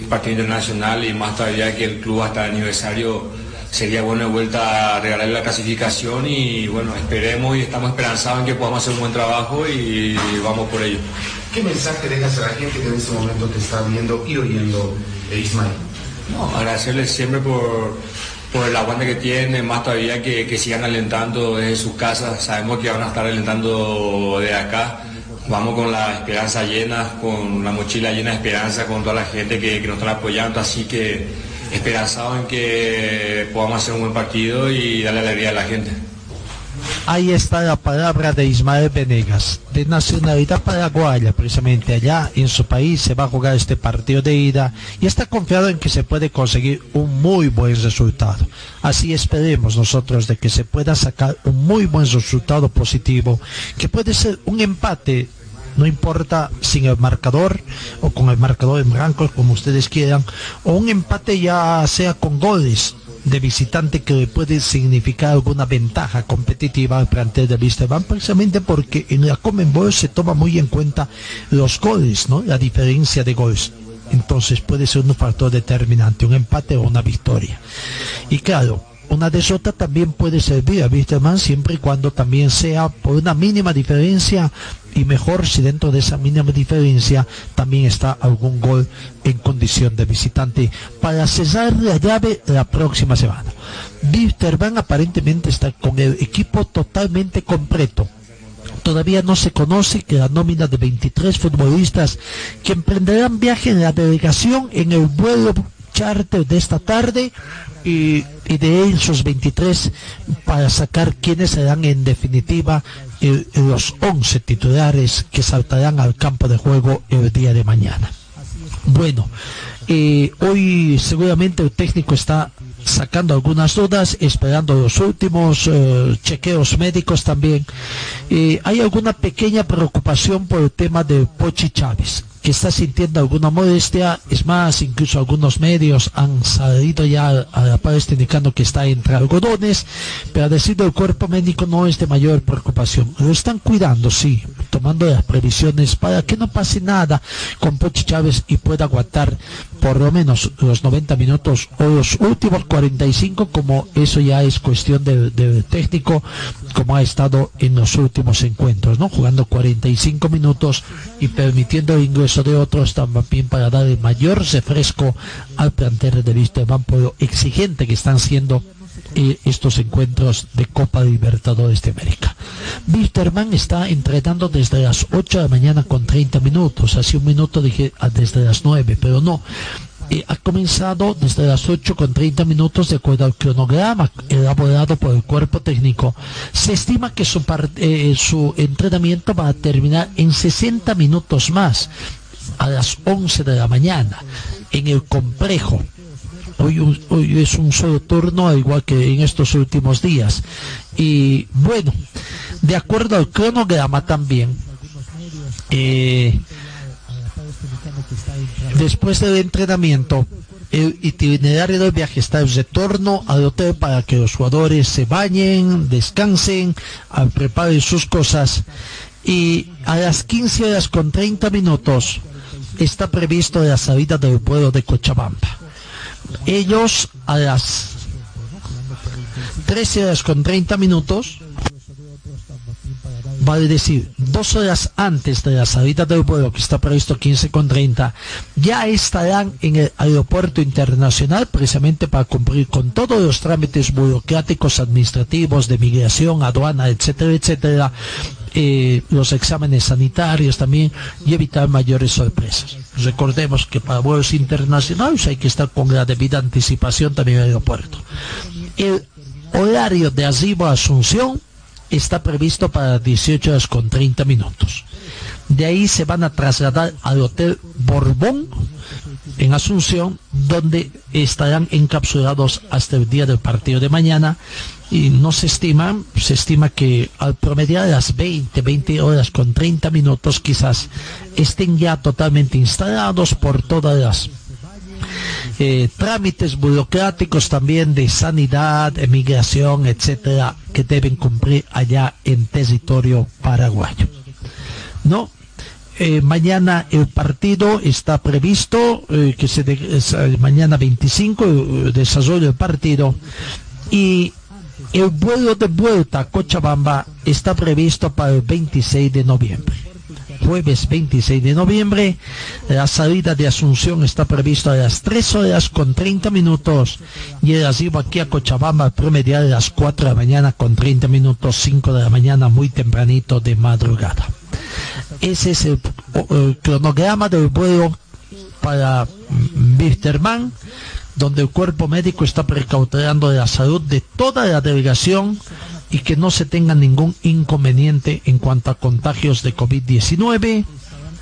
un partido internacional y más todavía que el club hasta el aniversario sería bueno de vuelta a regalarle la clasificación y bueno, esperemos y estamos esperanzados en que podamos hacer un buen trabajo y vamos por ello. ¿Qué mensaje dejas a la gente que en este momento te está viendo y oyendo, eh, Ismael? No, agradecerles siempre por, por el aguante que tienen, más todavía que, que sigan alentando desde sus casas, sabemos que van a estar alentando de acá vamos con la esperanza llena, con la mochila llena de esperanza, con toda la gente que, nos está apoyando, así que esperanzado en que podamos hacer un buen partido y darle alegría a la gente. Ahí está la palabra de Ismael Venegas, de nacionalidad paraguaya, precisamente allá en su país se va a jugar este partido de ida y está confiado en que se puede conseguir un muy buen resultado. Así esperemos nosotros de que se pueda sacar un muy buen resultado positivo, que puede ser un empate no importa sin el marcador o con el marcador en blanco, como ustedes quieran, o un empate ya sea con goles de visitante que puede significar alguna ventaja competitiva al plantel de Van precisamente porque en la Comenbol se toma muy en cuenta los goles, ¿no? La diferencia de goles. Entonces puede ser un factor determinante, un empate o una victoria. Y claro, una desota también puede servir a Wisterman siempre y cuando también sea por una mínima diferencia y mejor si dentro de esa mínima diferencia también está algún gol en condición de visitante. Para cesar la llave la próxima semana. Wisterman aparentemente está con el equipo totalmente completo. Todavía no se conoce que la nómina de 23 futbolistas que emprenderán viaje en la delegación en el vuelo de esta tarde y, de esos 23 para sacar quiénes serán en definitiva los 11 titulares que saltarán al campo de juego el día de mañana. Bueno, eh, hoy seguramente el técnico está sacando algunas dudas, esperando los últimos eh, chequeos médicos también. Eh, hay alguna pequeña preocupación por el tema de Pochi Chávez que está sintiendo alguna modestia, es más, incluso algunos medios han salido ya a la par indicando que está entre algodones, pero a decir del cuerpo médico no es de mayor preocupación. Lo están cuidando, sí, tomando las previsiones para que no pase nada con Pochi Chávez y pueda aguantar por lo menos los 90 minutos o los últimos 45 como eso ya es cuestión del técnico como ha estado en los últimos encuentros, ¿no? Jugando 45 minutos y permitiendo el ingreso de otros también para dar el mayor refresco al plantel de Wisterman por lo exigente que están siendo eh, estos encuentros de Copa Libertadores de América. Wisterman está entrenando desde las 8 de la mañana con 30 minutos, hace un minuto dije ah, desde las 9, pero no, eh, ha comenzado desde las 8 con 30 minutos de acuerdo al cronograma elaborado por el cuerpo técnico. Se estima que su, eh, su entrenamiento va a terminar en 60 minutos más, a las 11 de la mañana, en el complejo. Hoy, hoy es un solo turno, igual que en estos últimos días. Y bueno, de acuerdo al cronograma también, eh, Después del entrenamiento, el itinerario del viaje está el retorno al hotel para que los jugadores se bañen, descansen, preparen sus cosas. Y a las 15 horas con 30 minutos está previsto la salida del vuelo de Cochabamba. Ellos a las 13 horas con 30 minutos vale decir, dos horas antes de la salida del vuelo que está previsto 15 con 30, ya estarán en el aeropuerto internacional precisamente para cumplir con todos los trámites burocráticos, administrativos, de migración, aduana, etcétera, etcétera, eh, los exámenes sanitarios también y evitar mayores sorpresas. Recordemos que para vuelos internacionales hay que estar con la debida anticipación también en el aeropuerto. El horario de arribo a Asunción está previsto para 18 horas con 30 minutos. De ahí se van a trasladar al Hotel Borbón en Asunción, donde estarán encapsulados hasta el día del partido de mañana. Y no se estima, se estima que al promediar las 20, 20 horas con 30 minutos quizás estén ya totalmente instalados por todas las eh, trámites burocráticos también de sanidad, emigración, etcétera, que deben cumplir allá en territorio paraguayo. ¿No? Eh, mañana el partido está previsto eh, que se de, mañana 25 desarrollo el partido y el vuelo de vuelta a Cochabamba está previsto para el 26 de noviembre jueves 26 de noviembre. La salida de Asunción está prevista a las 3 horas con 30 minutos y el arribo aquí a Cochabamba promediar a las 4 de la mañana con 30 minutos, 5 de la mañana muy tempranito de madrugada. Ese es el, cronograma del vuelo para Wisterman, donde el cuerpo médico está precautelando la salud de toda la delegación y que no se tenga ningún inconveniente en cuanto a contagios de COVID-19.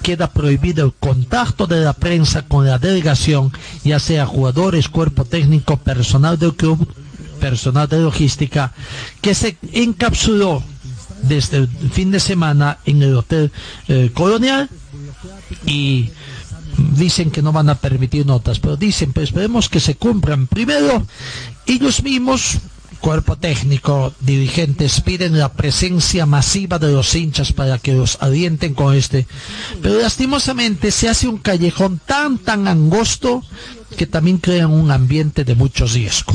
Queda prohibido el contacto de la prensa con la delegación, ya sea jugadores, cuerpo técnico, personal del club, personal de logística, que se encapsuló desde el fin de semana en el Hotel eh, Colonial y dicen que no van a permitir notas, pero dicen, pues esperemos que se cumplan. Primero, ellos mismos cuerpo técnico, dirigentes piden la presencia masiva de los hinchas para que los alienten con este. Pero lastimosamente se hace un callejón tan, tan angosto que también crean un ambiente de mucho riesgo.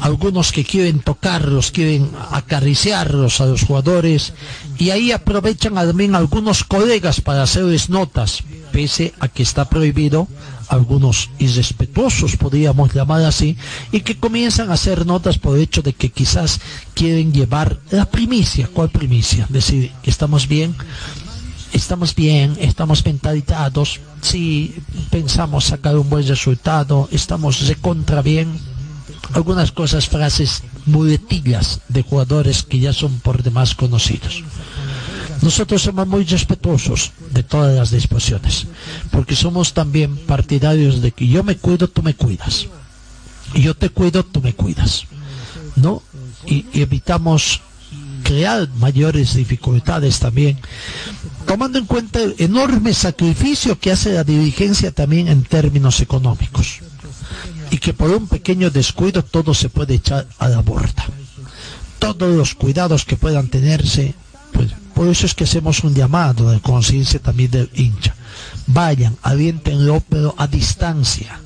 Algunos que quieren tocarlos, quieren acariciarlos a los jugadores y ahí aprovechan también algunos colegas para hacerles notas, pese a que está prohibido algunos irrespetuosos, podríamos llamar así, y que comienzan a hacer notas por el hecho de que quizás quieren llevar la primicia. ¿Cuál primicia? Decir, estamos bien, estamos bien, estamos mentalizados, si pensamos sacar un buen resultado, estamos de contra bien. Algunas cosas, frases muletillas de jugadores que ya son por demás conocidos. Nosotros somos muy respetuosos de todas las disposiciones, porque somos también partidarios de que yo me cuido, tú me cuidas. Y yo te cuido, tú me cuidas. ¿No? Y, evitamos crear mayores dificultades también, tomando en cuenta el enorme sacrificio que hace la dirigencia también en términos económicos. Y que por un pequeño descuido todo se puede echar a la borda. Todos los cuidados que puedan tenerse, pues por eso es que hacemos un llamado de conciencia también del hincha. Vayan, avientenlo, pero a distancia.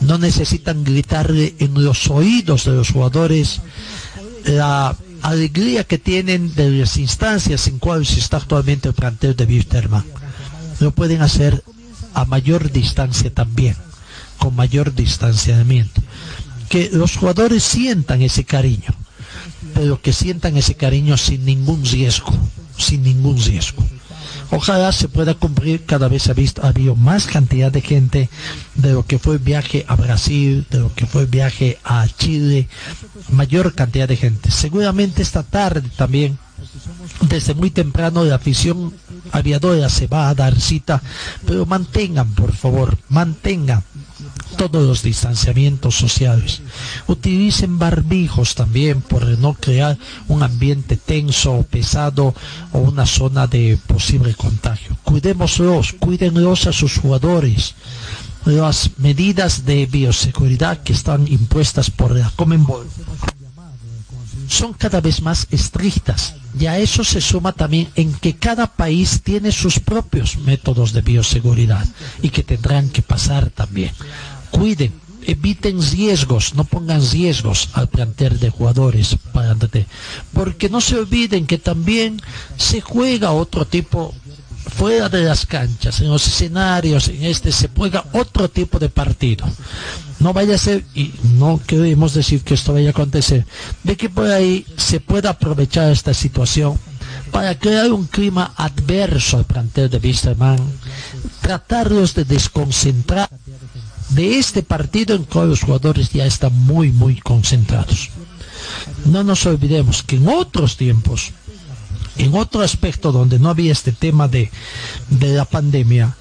No necesitan gritarle en los oídos de los jugadores la alegría que tienen de las instancias en cuales está actualmente el plantel de Wisterman. Lo pueden hacer a mayor distancia también, con mayor distanciamiento. Que los jugadores sientan ese cariño, pero que sientan ese cariño sin ningún riesgo sin ningún riesgo. Ojalá se pueda cumplir, cada vez ha visto, ha habido más cantidad de gente de lo que fue el viaje a Brasil, de lo que fue el viaje a Chile, mayor cantidad de gente. Seguramente esta tarde también, desde muy temprano, la afición aviadora se va a dar cita, pero mantengan, por favor, mantengan todos los distanciamientos sociales. Utilicen barbijos también por no crear un ambiente tenso o pesado o una zona de posible contagio. Cuidémoslos, cuídenlos a sus jugadores. Las medidas de bioseguridad que están impuestas por la Comenbol son cada vez más estrictas. Y a eso se suma también en que cada país tiene sus propios métodos de bioseguridad y que tendrán que pasar también cuiden, eviten riesgos, no pongan riesgos al plantear de jugadores, para, porque no se olviden que también se juega otro tipo fuera de las canchas, en los escenarios, en este se juega otro tipo de partido. No vaya a ser, y no queremos decir que esto vaya a acontecer, de que por ahí se pueda aprovechar esta situación para crear un clima adverso al plantel de Wisterman, tratarlos de desconcentrar de este partido en que los jugadores ya están muy, muy concentrados. No nos olvidemos que en otros tiempos en otro aspecto donde no había este tema de, de la pandemia,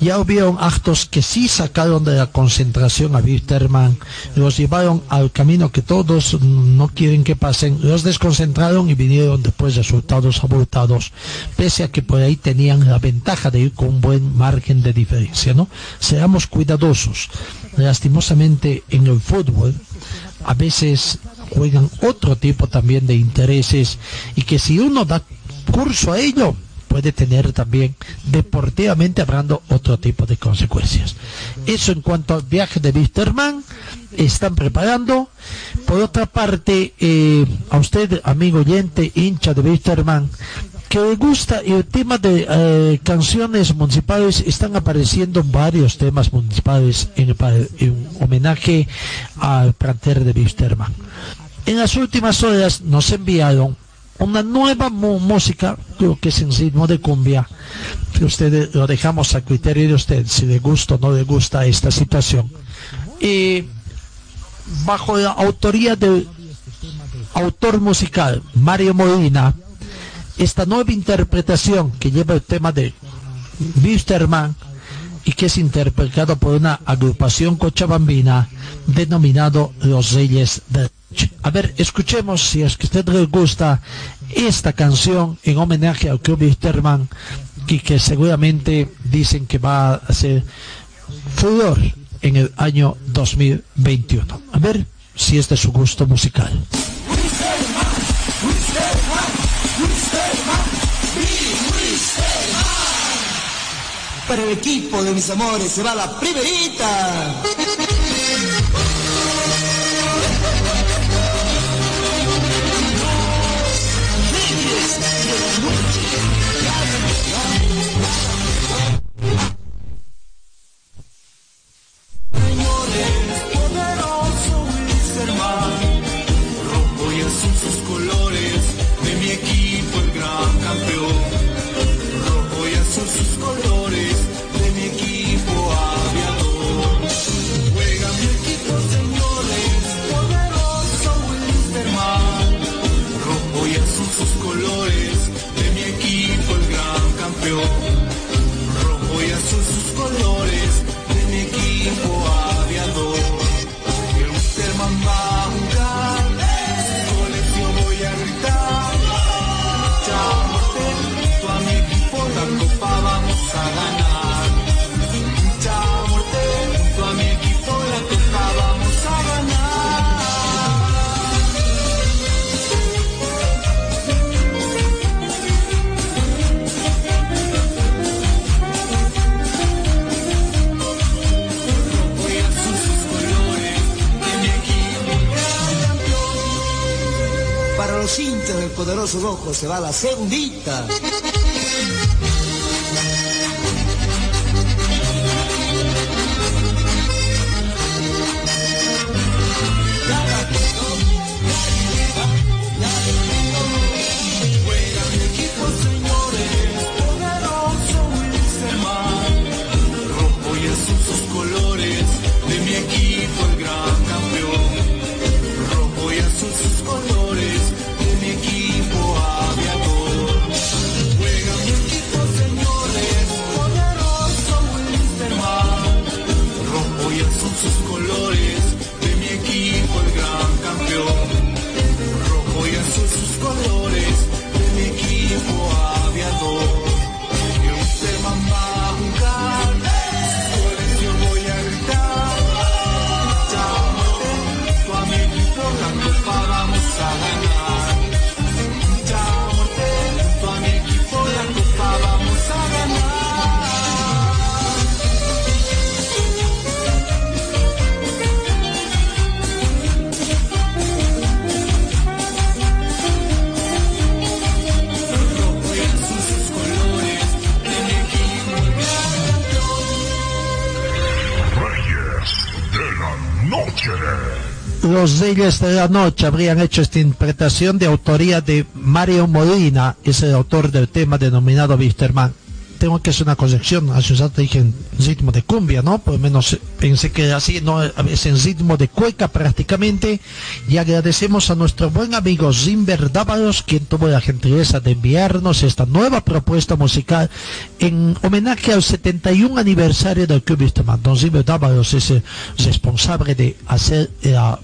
ya hubieron actos que sí sacaron de la concentración a Wisterman, los llevaron al camino que todos no quieren que pasen, los desconcentraron y vinieron después resultados abultados, pese a que por ahí tenían la ventaja de ir con un buen margen de diferencia, ¿no? Seamos cuidadosos. Lastimosamente en el fútbol a veces juegan otro tipo también de intereses y que si uno da curso a ello, puede tener también deportivamente hablando otro tipo de consecuencias. Eso en cuanto al viaje de Wisterman, están preparando. Por otra parte, eh, a usted, amigo oyente, hincha de Wisterman, que le gusta el tema de eh, canciones municipales, están apareciendo varios temas municipales en, en homenaje al planter de Wisterman. En las últimas horas nos enviaron una nueva música, creo que es en ritmo de cumbia, que ustedes lo dejamos a criterio de usted, si le gusta o no le gusta esta situación. Y bajo la autoría del autor musical Mario Molina, esta nueva interpretación que lleva el tema de Wisterman y que es interpretado por una agrupación cochabambina denominado Los Reyes de a ver, escuchemos si es que a usted le gusta esta canción en homenaje al Club Wisterman y que seguramente dicen que va a ser furor en el año 2021. A ver si es de su gusto musical. Para el equipo de mis amores se va la primerita. Poderoso rojo se va a la segundita. Los Reyes de la Noche habrían hecho esta interpretación de autoría de Mario Molina, es el autor del tema denominado Wisterman. tengo que hacer una corrección. Hace un rato dije en ritmo de cumbia, ¿no? Por lo menos pensé que así, no, es en ritmo de cueca prácticamente. Y agradecemos a nuestro buen amigo Zimber Dávalos, quien tuvo la gentileza de enviarnos esta nueva propuesta musical en homenaje al 71 aniversario del Club Wisterman. Don Zimber Dávalos es el responsable de hacer la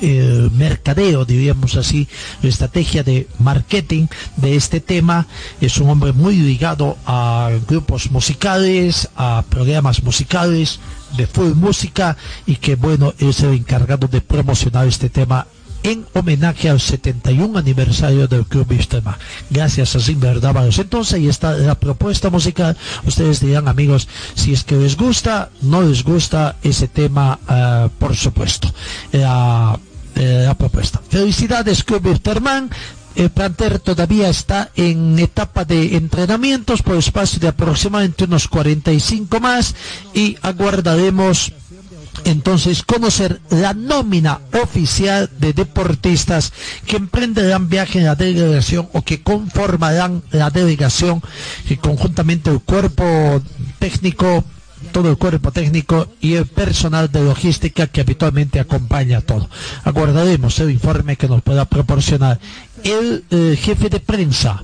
eh, mercadeo, diríamos así, la estrategia de marketing de este tema. Es un hombre muy ligado a grupos musicales, a programas musicales de full música y que bueno, es el encargado de promocionar este tema en homenaje al 71 aniversario del Club Vistema. Gracias a Zimber Dávalos. Entonces ahí está la propuesta musical. Ustedes dirán, amigos, si es que les gusta, no les gusta ese tema, uh, por supuesto. La, eh, la propuesta. Felicidades, Club Wisterman. El planter todavía está en etapa de entrenamientos por espacio de aproximadamente unos 45 más y aguardaremos entonces conocer la nómina oficial de deportistas que emprenderán viaje en la delegación o que conformarán la delegación y conjuntamente el cuerpo técnico todo el cuerpo técnico y el personal de logística que habitualmente acompaña todo. Aguardaremos el informe que nos pueda proporcionar el eh, jefe de prensa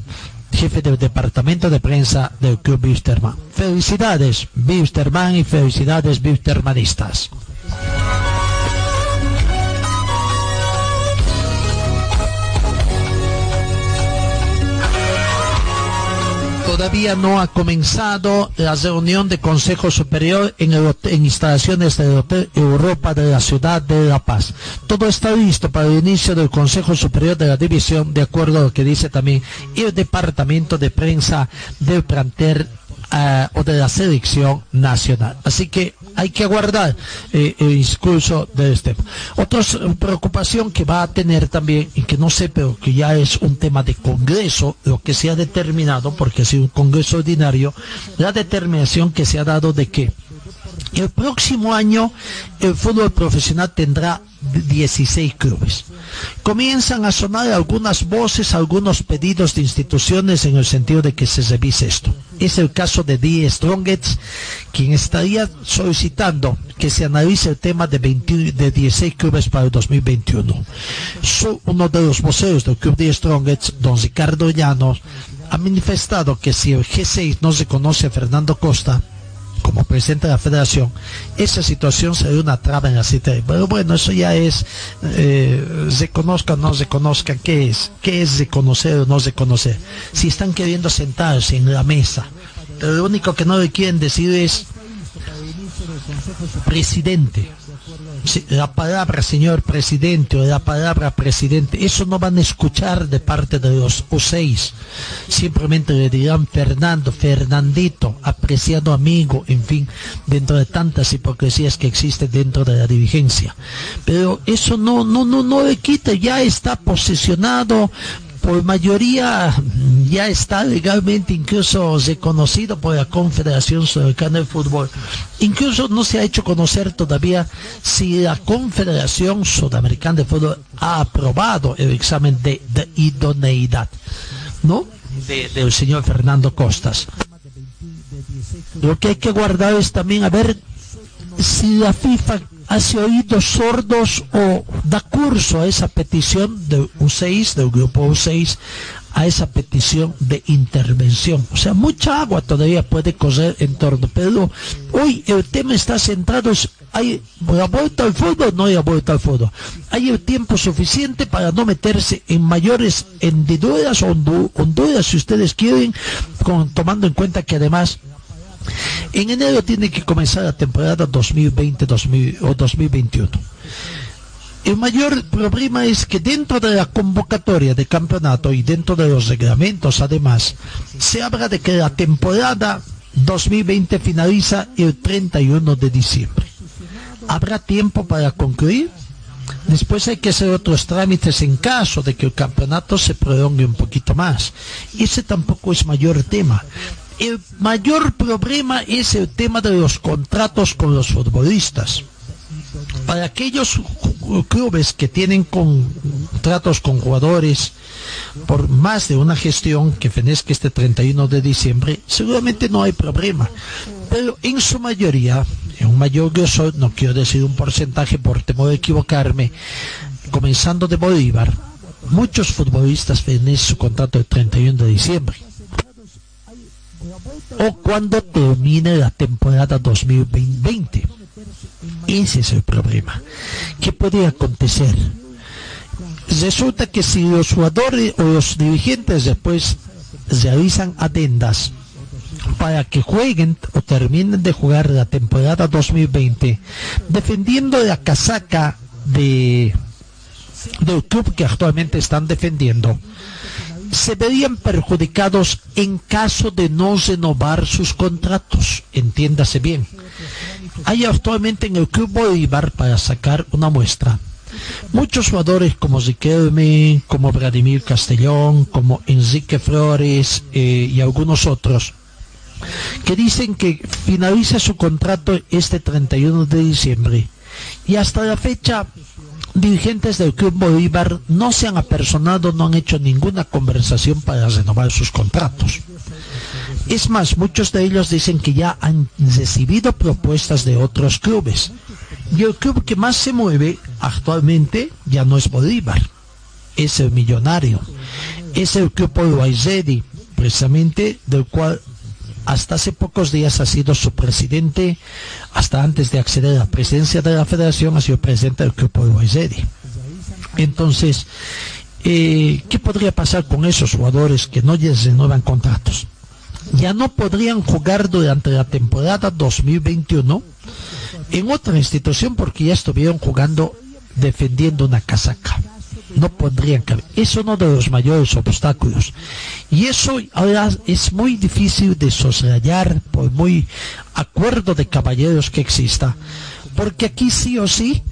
jefe del departamento de prensa del Club Wisterman. Felicidades, Wisterman, y felicidades, Wistermanistas. Todavía no ha comenzado la reunión de Consejo Superior en, el en instalaciones del Hotel Europa de la ciudad de La Paz. Todo está listo para el inicio del Consejo Superior de la División, de acuerdo a lo que dice también el Departamento de Prensa del planter uh, o de la selección nacional. Así que hay que aguardar eh, el discurso de este. Otra preocupación que va a tener también, y que no sé, pero que ya es un tema de Congreso, lo que se ha determinado, porque ha sido un Congreso ordinario, la determinación que se ha dado de que el próximo año el fútbol profesional tendrá 16 clubes. Comienzan a sonar algunas voces, algunos pedidos de instituciones en el sentido de que se revise esto. Es el caso de Die Strongets, quien estaría solicitando que se analice el tema de, 20, de 16 clubes para el 2021. uno de los voceros del club Die Strongets, don Ricardo Llanos, ha manifestado que si el G6 no se conoce a Fernando Costa, como presidente de la federación, esa situación sería una traba en la cita. Pero bueno, eso ya es, eh, se conozca o no se conozca, ¿qué es? ¿Qué es reconocer o no reconocer? Si están queriendo sentarse en la mesa, lo único que no le quieren decir es presidente la palabra señor presidente o la palabra presidente, eso no van a escuchar de parte de los U6. Simplemente le dirán Fernando, Fernandito, apreciado amigo, en fin, dentro de tantas hipocresías que existen dentro de la dirigencia. Pero eso no, no, no, no le quita, ya está posicionado por mayoría ya está legalmente incluso reconocido por la Confederación Sudamericana de Fútbol. Incluso no se ha hecho conocer todavía si la Confederación Sudamericana de Fútbol ha aprobado el examen de, idoneidad, ¿no? del señor Fernando Costas. Lo que hay que guardar es también a ver si la FIFA hace oídos sordos o da curso a esa petición de U6, del grupo U6, a esa petición de intervención. O sea, mucha agua todavía puede correr en torno, pero hoy el tema está centrado, ¿hay la vuelta al fútbol? No hay vuelta al fútbol. Hay el tiempo suficiente para no meterse en mayores hendiduras o honduras, si ustedes quieren, tomando en cuenta que además en enero tiene que comenzar la temporada 2020 o 2021. El mayor problema es que dentro de la convocatoria de campeonato y dentro de los reglamentos además, se habla de que la temporada 2020 finaliza el 31 de diciembre. ¿Habrá tiempo para concluir? Después hay que hacer otros trámites en caso de que el campeonato se prolongue un poquito más. Ese tampoco es mayor tema el mayor problema es el tema de los contratos con los futbolistas. para aquellos clubes que tienen contratos con jugadores por más de una gestión que fenezca este 31 de diciembre, seguramente no hay problema. Pero en su mayoría, en un mayor grueso, no quiero decir un porcentaje por temor de equivocarme, comenzando de Bolívar, muchos futbolistas fenecen su contrato el 31 de diciembre o cuando termine la temporada 2020. Ese es el problema. ¿Qué puede acontecer? Resulta que si los jugadores o los dirigentes después realizan adendas para que jueguen o terminen de jugar la temporada 2020 defendiendo la casaca de del club que actualmente están defendiendo se verían perjudicados en caso de no renovar sus contratos. Entiéndase bien. Hay actualmente en el Club Bolívar, para sacar una muestra, muchos jugadores como Ziquelme, como Vladimir Castellón, como Enrique Flores eh, y algunos otros, que dicen que finaliza su contrato este 31 de diciembre. Y hasta la fecha dirigentes del Club Bolívar no se han apersonado, no han hecho ninguna conversación para renovar sus contratos. Es más, muchos de ellos dicen que ya han recibido propuestas de otros clubes. Y el club que más se mueve actualmente ya no es Bolívar, es el Millonario, es el Club Olwaizedi, precisamente del cual hasta hace pocos días ha sido su presidente, hasta antes de acceder a la presidencia de la federación, ha sido presidente del Club Olwaizedi. Entonces, eh, ¿qué podría pasar con esos jugadores que no les renuevan contratos? Ya no podrían jugar durante la temporada 2021 en otra institución porque ya estuvieron jugando defendiendo una casaca no podrían caber. Es uno de los mayores obstáculos. Y eso ahora es muy difícil de soslayar por muy acuerdo de caballeros que exista. Porque aquí sí o sí,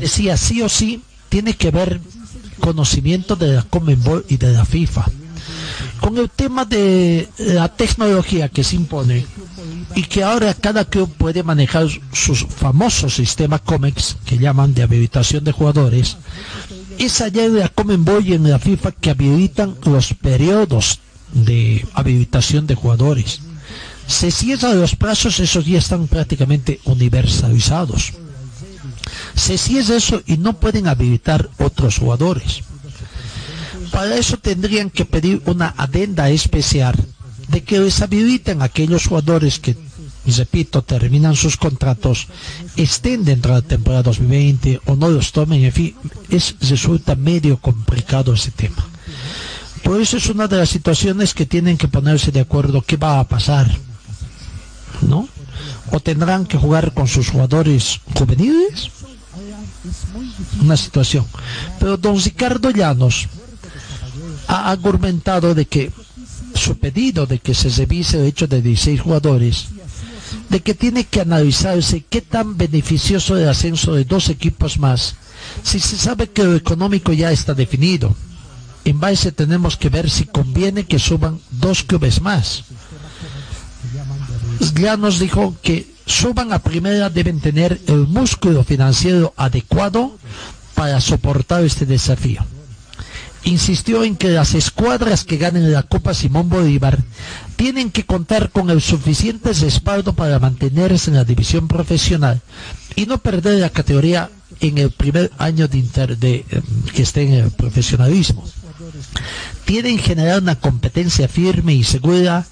decía sí o sí, tiene que haber conocimiento de la Comenbol y de la FIFA. Con el tema de la tecnología que se impone, y que ahora cada club puede manejar sus famosos sistemas COMEX que llaman de habilitación de jugadores. Es allá de la Comenboy en la FIFA que habilitan los periodos de habilitación de jugadores. Se cierran los plazos, esos ya están prácticamente universalizados. Se cierra eso y no pueden habilitar otros jugadores. Para eso tendrían que pedir una adenda especial de que les habiliten aquellos jugadores que, repito, terminan sus contratos, estén dentro de la temporada 2020 o no los tomen, en fin, es, resulta medio complicado ese tema. Por eso es una de las situaciones que tienen que ponerse de acuerdo qué va a pasar, ¿no? O tendrán que jugar con sus jugadores juveniles, una situación. Pero don Ricardo Llanos ha argumentado de que su pedido de que se revise el hecho de 16 jugadores, de que tiene que analizarse qué tan beneficioso el ascenso de dos equipos más, si se sabe que lo económico ya está definido. En base tenemos que ver si conviene que suban dos clubes más. Ya nos dijo que suban a primera deben tener el músculo financiero adecuado para soportar este desafío insistió en que las escuadras que ganen la Copa Simón Bolívar tienen que contar con el suficiente respaldo para mantenerse en la división profesional y no perder la categoría en el primer año de, em, que esté en el profesionalismo. Tienen generar una competencia firme y segura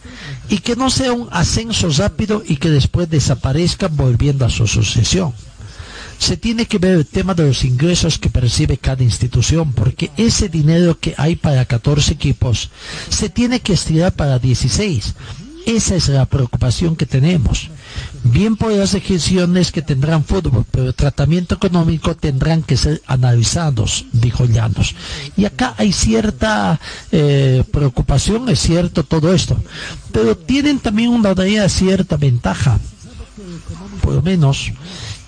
y que no sea un ascenso rápido y que después desaparezcan volviendo a su sucesión se tiene que ver el tema de los ingresos que percibe cada institución, porque ese dinero que hay para 14 equipos se tiene que estirar para 16. Esa es la preocupación que tenemos. Bien por las decisiones que tendrán fútbol, pero el tratamiento económico tendrán que ser analizados, dijo Llanos. Y acá hay cierta eh, preocupación, es cierto todo esto, pero tienen también una cierta ventaja, por lo menos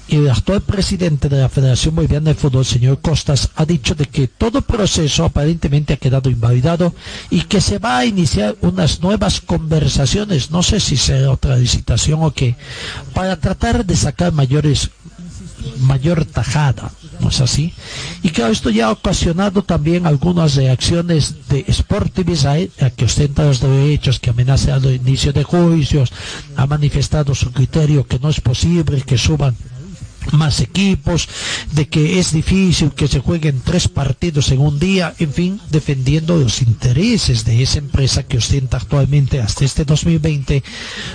el actual presidente de la Federación Boliviana de Fútbol, señor Costas, ha dicho de que todo proceso aparentemente ha quedado invalidado y que se va a iniciar unas nuevas conversaciones, no sé si será otra licitación o qué, para tratar de sacar mayores mayor tajada, ¿no es así? Y claro, esto ya ha ocasionado también algunas reacciones de Sportivisai, que ostenta los derechos, que amenaza el inicio de juicios, ha manifestado su criterio que no es posible que suban más equipos, de que es difícil que se jueguen tres partidos en un día, en fin, defendiendo los intereses de esa empresa que ostenta actualmente hasta este 2020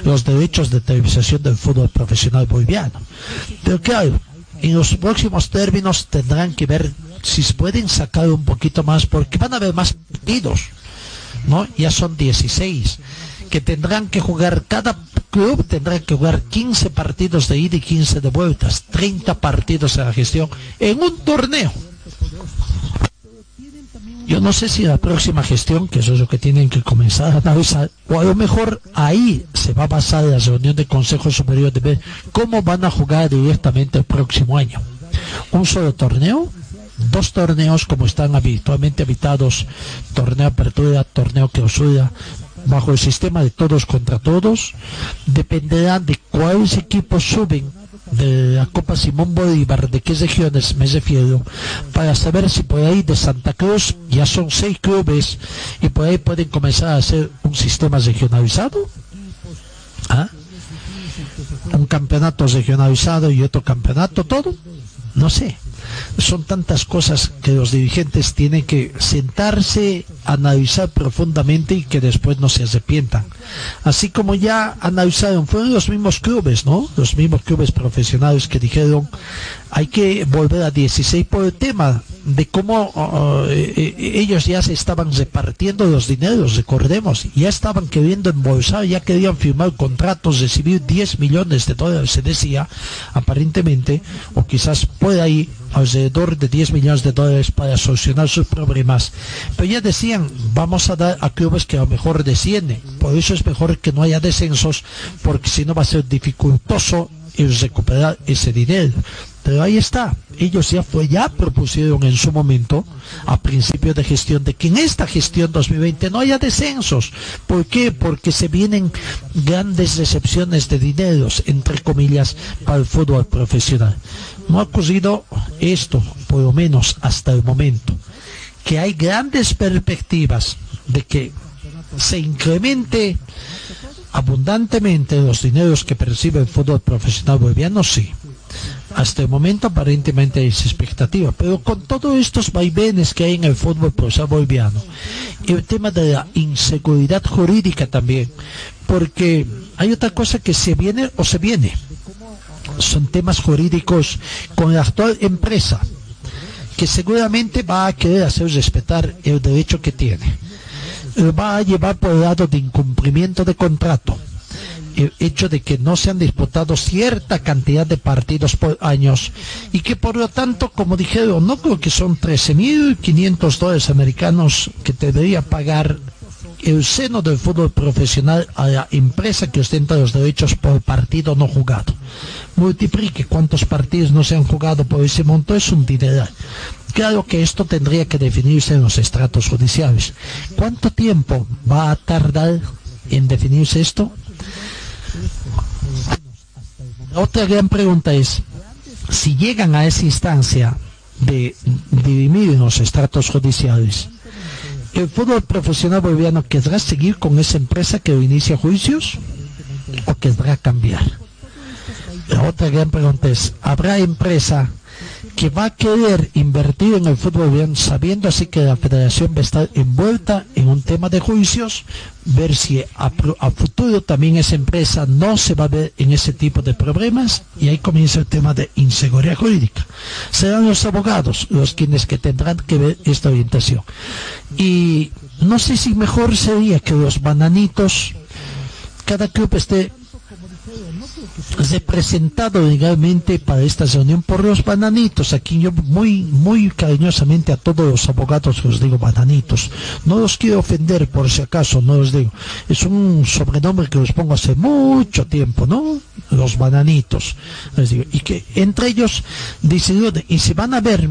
los derechos de televisación del fútbol profesional boliviano. Pero claro, en los próximos términos tendrán que ver si pueden sacar un poquito más, porque van a haber más partidos, ¿no? Ya son 16, que tendrán que jugar, cada club tendrá que jugar 15 partidos de ida y 15 de vueltas, 30 partidos en la gestión, en un torneo. Yo no sé si la próxima gestión, que eso es lo que tienen que comenzar a analizar, o a lo mejor ahí se va a basar la reunión del Consejo Superior de ver cómo van a jugar directamente el próximo año. Un solo torneo, dos torneos como están habitualmente habitados, torneo apertura, torneo clausura, bajo el sistema de todos contra todos, dependerá de cuáles equipos suben de la Copa Simón Bolívar, de qué regiones me refiero, para saber si por ahí de Santa Cruz ya son seis clubes y por ahí pueden comenzar a hacer un sistema regionalizado. ¿Ah? Un campeonato regionalizado y otro campeonato, todo. No sé son tantas cosas que los dirigentes tienen que sentarse, analizar profundamente y que después no se arrepientan. Así como ya analizaron, fueron los mismos clubes, ¿no? Los mismos clubes profesionales que dijeron, hay que volver a 16 por el tema de cómo uh, eh, eh, ellos ya se estaban repartiendo los dineros, recordemos, ya estaban queriendo embolsar, ya querían firmar contratos, recibir 10 millones de dólares, se decía, aparentemente, o quizás por ahí alrededor de 10 millones de dólares para solucionar sus problemas. Pero ya decían, vamos a dar a clubes que a lo mejor descienden, por eso es mejor que no haya descensos, porque si no va a ser dificultoso recuperar ese dinero. Pero ahí está, ellos ya fue, ya propusieron en su momento, a principio de gestión, de que en esta gestión 2020 no haya descensos. ¿Por qué? Porque se vienen grandes recepciones de dineros, entre comillas, para el fútbol profesional. No ha ocurrido esto, por lo menos hasta el momento, que hay grandes perspectivas de que se incremente abundantemente los dineros que percibe el fútbol profesional boliviano, sí. Hasta el momento aparentemente hay expectativa, pero con todos estos vaivenes que hay en el fútbol profesional boliviano, el tema de la inseguridad jurídica también, porque hay otra cosa que se viene o se viene, son temas jurídicos con la actual empresa, que seguramente va a querer hacer respetar el derecho que tiene. Va a llevar por el lado de incumplimiento de contrato. El hecho de que no se han disputado cierta cantidad de partidos por años y que por lo tanto, como dijeron, no creo que son 13.500 dólares americanos que debería pagar el seno del fútbol profesional a la empresa que ostenta los derechos por partido no jugado. Multiplique cuántos partidos no se han jugado por ese monto, es un dineral. Claro que esto tendría que definirse en los estratos judiciales. ¿Cuánto tiempo va a tardar en definirse esto? Otra gran pregunta es, si llegan a esa instancia de dirimir en los estratos judiciales, ¿el fútbol profesional boliviano querrá seguir con esa empresa que inicia juicios o querrá cambiar? La otra gran pregunta es, ¿habrá empresa que va a querer invertir en el fútbol bien, sabiendo así que la federación va a estar envuelta en un tema de juicios, ver si a, futuro también esa empresa no se va a ver en ese tipo de problemas y ahí comienza el tema de inseguridad jurídica. Serán los abogados los quienes que tendrán que ver esta orientación. Y no sé si mejor sería que los bananitos, cada club esté representado legalmente para esta reunión por los bananitos. Aquí yo muy, muy cariñosamente a todos los abogados los digo bananitos. No los quiero ofender por si acaso, no los digo. Es un sobrenombre que los pongo hace mucho tiempo, ¿no? Los bananitos. Les digo. Y que entre ellos decidieron, y si van a ver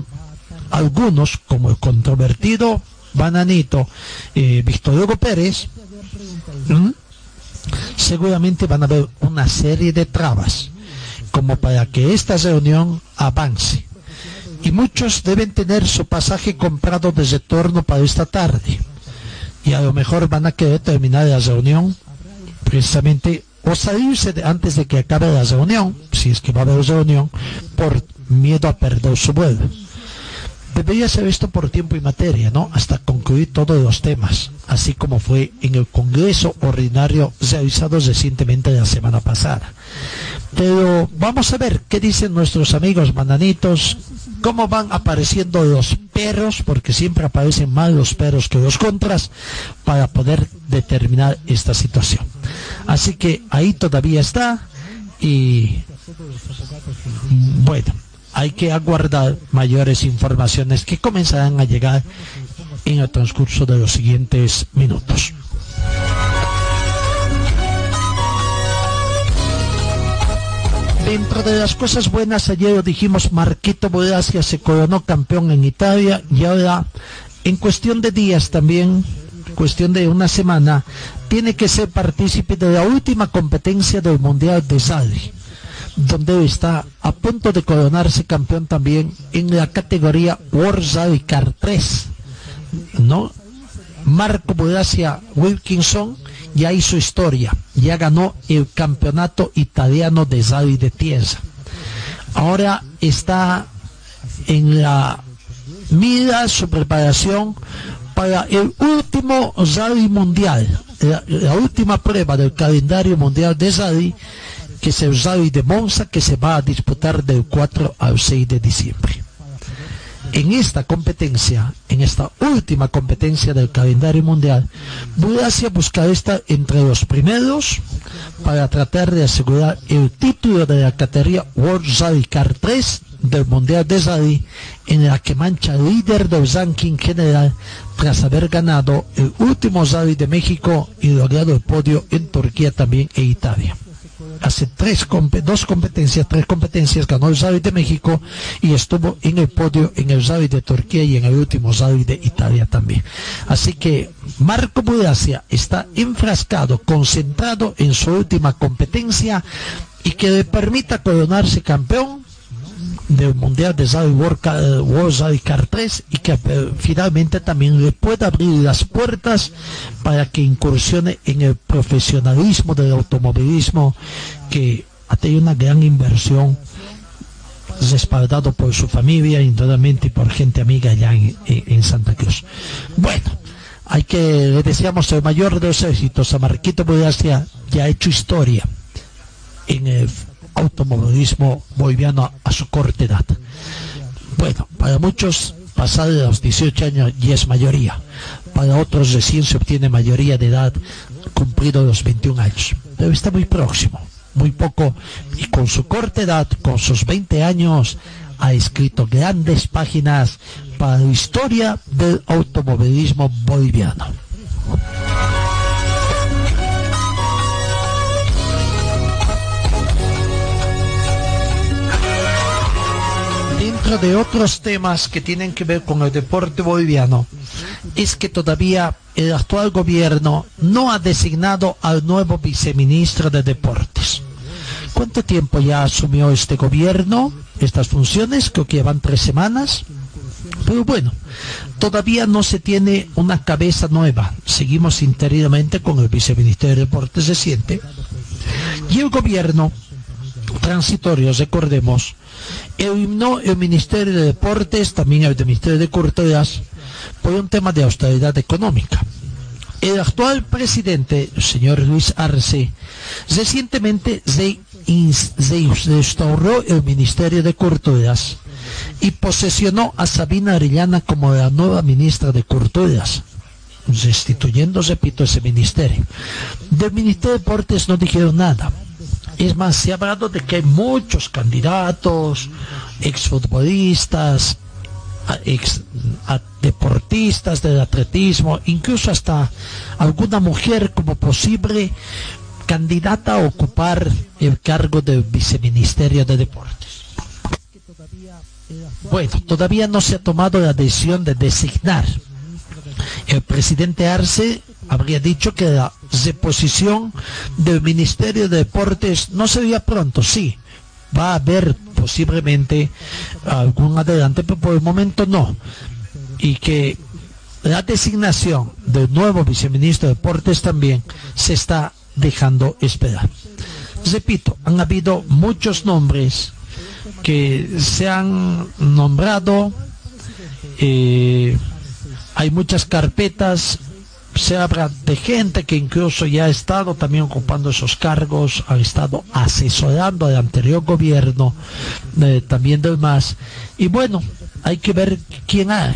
algunos, como el controvertido bananito eh, Víctor Hugo Pérez, seguramente van a haber una serie de trabas como para que esta reunión avance. Y muchos deben tener su pasaje comprado de retorno para esta tarde. Y a lo mejor van a querer terminar la reunión precisamente o salirse antes de que acabe la reunión, si es que va a haber reunión, por miedo a perder su vuelo debería ser esto por tiempo y materia, ¿no? Hasta concluir todos los temas, así como fue en el Congreso Ordinario realizado recientemente la semana pasada. Pero vamos a ver qué dicen nuestros amigos bananitos, cómo van apareciendo los perros, porque siempre aparecen más los perros que los contras, para poder determinar esta situación. Así que ahí todavía está y bueno hay que aguardar mayores informaciones que comenzarán a llegar en el transcurso de los siguientes minutos. Dentro de las cosas buenas, ayer lo dijimos, Marquito Bodacia se coronó campeón en Italia y ahora, en cuestión de días también, cuestión de una semana, tiene que ser partícipe de la última competencia del Mundial de Sali donde está a punto de coronarse campeón también en la categoría World Car 3. ¿no? Marco Bodacia Wilkinson ya hizo historia, ya ganó el campeonato italiano de Rally de Tiesa. Ahora está en la mira su preparación para el último rally mundial, la, la última prueba del calendario mundial de rally que se y de Monza que se va a disputar del 4 al 6 de diciembre. En esta competencia, en esta última competencia del calendario mundial, Bulasia busca estar entre los primeros para tratar de asegurar el título de la categoría World Rally Car 3 del Mundial de Rally, en la que mancha líder del ranking general tras haber ganado el último Rally de México y logrado el podio en Turquía también e Italia hace tres, dos competencias, tres competencias, ganó el Rally de México y estuvo en el podio en el Rally de Turquía y en el último Rally de Italia también. Así que Marco Budacia está enfrascado, concentrado en su última competencia y que le permita coronarse campeón del Mundial de World, Rally Car 3 y que eh, finalmente también le pueda abrir las puertas para que incursione en el profesionalismo del automovilismo que ha tenido una gran inversión respaldado por su familia y y por gente amiga allá en, Santa Cruz. Bueno, hay que le deseamos el mayor de los éxitos a Marquito Budacia, ya ha hecho historia en el automovilismo boliviano a su corta edad. Bueno, para muchos pasar de los 18 años ya es mayoría. Para otros recién se obtiene mayoría de edad cumplido los 21 años. Pero está muy próximo, muy poco. Y con su corta edad, con sus 20 años, ha escrito grandes páginas para la historia del automovilismo boliviano. De otros temas que tienen que ver con el deporte boliviano es que todavía el actual gobierno no ha designado al nuevo viceministro de deportes. ¿Cuánto tiempo ya asumió este gobierno estas funciones? Creo que llevan tres semanas. Pero bueno, todavía no se tiene una cabeza nueva. Seguimos interinamente con el viceministro de Deportes reciente. Y el gobierno transitorio, recordemos, eliminó el Ministerio de Deportes, también el Ministerio de Culturas, por un tema de austeridad económica. El actual presidente, el señor Luis Arce, recientemente se, instauró el Ministerio de Culturas y posesionó a Sabina Arellana como la nueva ministra de Culturas, restituyendo, repito, ese ministerio. Del Ministerio de Deportes no dijeron nada Es más, se ha hablado de que hay muchos candidatos, exfutbolistas, ex deportistas del atletismo, incluso hasta alguna mujer como posible candidata a ocupar el cargo del viceministerio de deportes. Bueno, todavía no se ha tomado la decisión de designar. El presidente Arce habría dicho que la reposición del Ministerio de Deportes no sería pronto, sí, va a haber posiblemente algún adelante, pero por el momento no. Y que la designación del nuevo viceministro de Deportes también se está dejando esperar. Repito, han habido muchos nombres que se han nombrado, eh, hay muchas carpetas se habla de gente que incluso ya ha estado también ocupando esos cargos, ha estado asesorando al anterior gobierno, eh, también del MAS. Y bueno, hay que ver quién hay,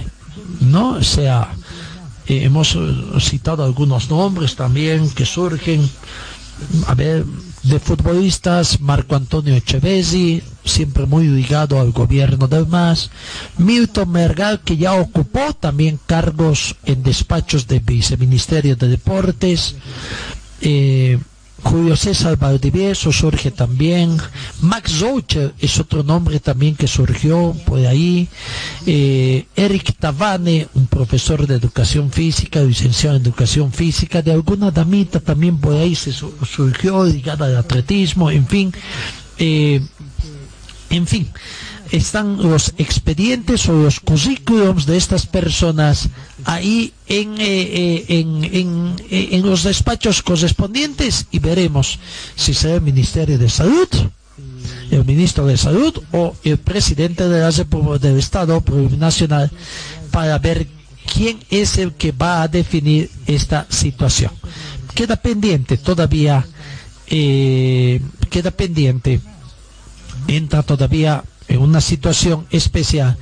¿no? O sea, eh, hemos citado algunos nombres también que surgen. A ver, de futbolistas, Marco Antonio Echevesi, siempre muy ligado al gobierno del MAS, Milton Mergal, que ya ocupó también cargos en despachos de viceministerio de deportes, eh, Julio César Valdivieso surge también. Max Zoucher es otro nombre también que surgió por ahí. Eh, Eric Tavane, un profesor de educación física, licenciado en educación física. De alguna damita también por ahí se surgió ligada al atletismo, en fin. Eh, en fin están los expedientes o los currículums de estas personas ahí en, eh, eh, eh, en, los despachos correspondientes y veremos si será el Ministerio de Salud, el ministro de Salud o el presidente de la República del Estado Nacional para ver quién es el que va a definir esta situación. Queda pendiente todavía, queda pendiente, entra todavía en una situación especial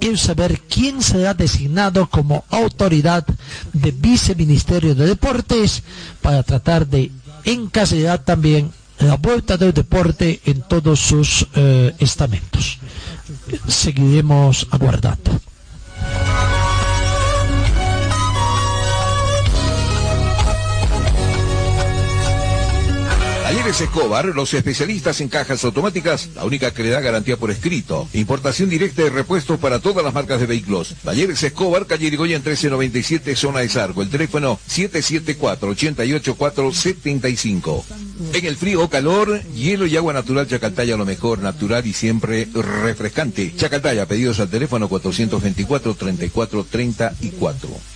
el saber quién será designado como autoridad de viceministerio de deportes para tratar de encasillar también la vuelta del deporte en todos sus eh, estamentos. Seguiremos aguardando. Talleres Escobar, los especialistas en cajas automáticas, la única que le da garantía por escrito. Importación directa de repuestos para todas las marcas de vehículos. Talleres Escobar, calle Irigoyen 1397, zona de Sargo. El teléfono 774-88475. En el frío o calor, hielo y agua natural Chacaltaya, lo mejor, natural y siempre refrescante. Chacaltaya, pedidos al teléfono 424-3434.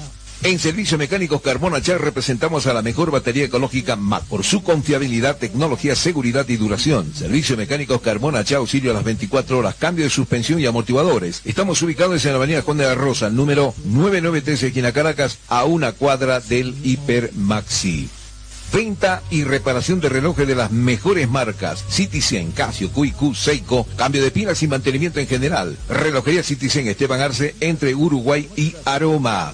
En Servicio Mecánicos Carbona Char representamos a la mejor batería ecológica MAC por su confiabilidad, tecnología, seguridad y duración. Servicio Mecánicos Carbona Char auxilio a las 24 horas, cambio de suspensión y amortiguadores. Estamos ubicados en la avenida Juan de la Rosa, número 993, esquina Caracas, a una cuadra del Hiper Maxi. Venta y reparación de relojes de las mejores marcas. Citizen, Casio, QQ, Seiko. Cambio de pilas y mantenimiento en general. Relojería Citizen Esteban Arce entre Uruguay y Aroma.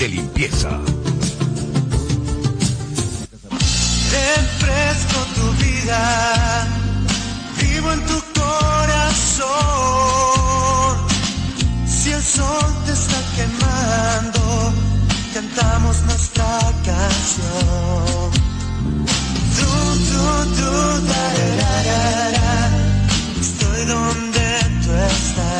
De limpieza. Refresco tu vida, vivo en tu corazón. Si el sol te está quemando, cantamos nuestra canción. Tú, tú, tú, da, estoy donde tú estás.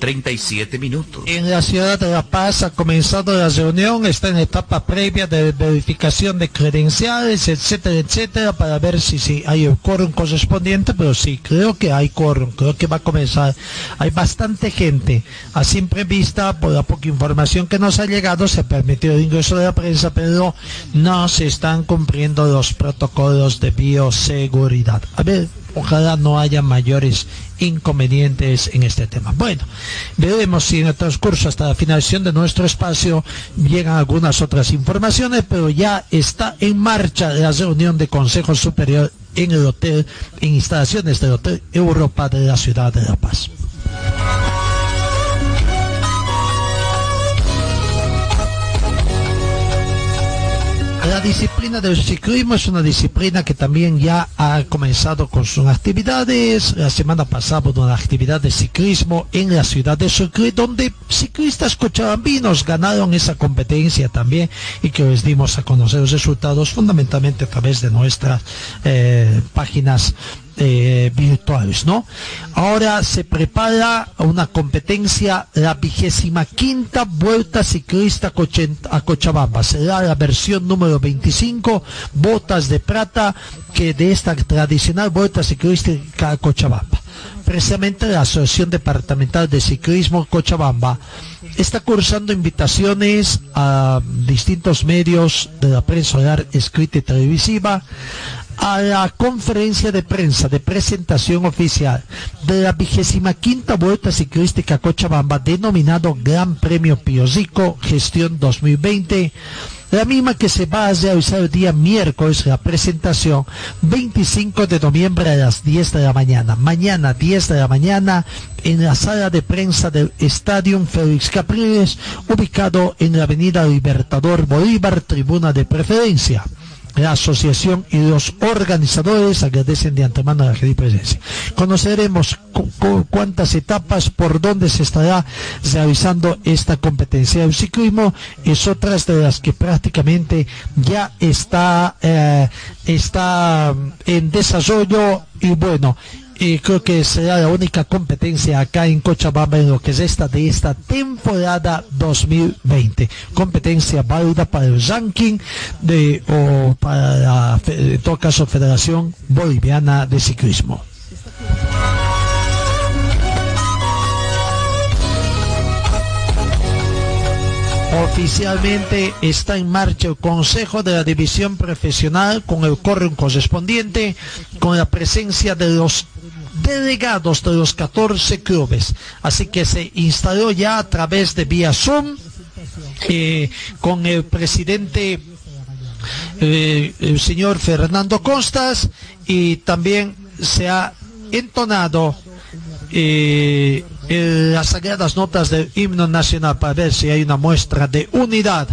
37 minutos. En la ciudad de La Paz ha comenzado la reunión, está en etapa previa de verificación de credenciales, etcétera, etcétera, para ver si, si hay el quórum correspondiente, pero sí, creo que hay quórum, creo que va a comenzar. Hay bastante gente. A simple vista, por la poca información que nos ha llegado, se permitió el ingreso de la prensa, pero no se están cumpliendo los protocolos de bioseguridad. A ver, ojalá no haya mayores inconvenientes en este tema. Bueno, veremos si en el transcurso hasta la finalización de nuestro espacio llegan algunas otras informaciones, pero ya está en marcha la reunión de Consejo Superior en el hotel, en instalaciones del Hotel Europa de la ciudad de La Paz. La disciplina del ciclismo es una disciplina que también ya ha comenzado con sus actividades. La semana pasada hubo una actividad de ciclismo en la ciudad de Sucre, donde ciclistas cochabambinos ganaron esa competencia también y que les dimos a conocer los resultados fundamentalmente a través de nuestras eh, páginas eh, virtuales, ¿no? Ahora se prepara una competencia, la vigésima quinta Vuelta Ciclista a Cochabamba. Será la versión número 25, botas de plata, que de esta tradicional Vuelta Ciclística a Cochabamba. Precisamente la Asociación Departamental de Ciclismo Cochabamba está cursando invitaciones a distintos medios de la prensa oral, escrita y televisiva a la conferencia de prensa de presentación oficial de la vigésima quinta Vuelta Ciclística Cochabamba denominado Gran Premio Piosico Gestión 2020 la misma que se va a realizar el día miércoles, la presentación 25 de noviembre a las 10 de la mañana. Mañana 10 de la mañana en la sala de prensa del Estadio Félix Capriles, ubicado en la avenida Libertador Bolívar, tribuna de preferencia. La asociación y los organizadores agradecen de antemano la presencia. Conoceremos cu- cu- cuántas etapas, por dónde se estará realizando esta competencia. El ciclismo es otra de las que prácticamente ya está, eh, está mm, en desarrollo y bueno, y creo que será la única competencia acá en Cochabamba en lo que es esta de esta temporada 2020. Competencia válida para el ranking de o para la, en todo Federación Boliviana de Ciclismo. Oficialmente está en marcha el Consejo de la División Profesional con el quórum correspondiente, con la presencia de los delegados de los 14 clubes. Así que se instaló ya a través de vía Zoom eh, con el presidente eh, el señor Fernando Costas y también se ha entonado eh, las sagradas notas del himno nacional para ver si hay una muestra de unidad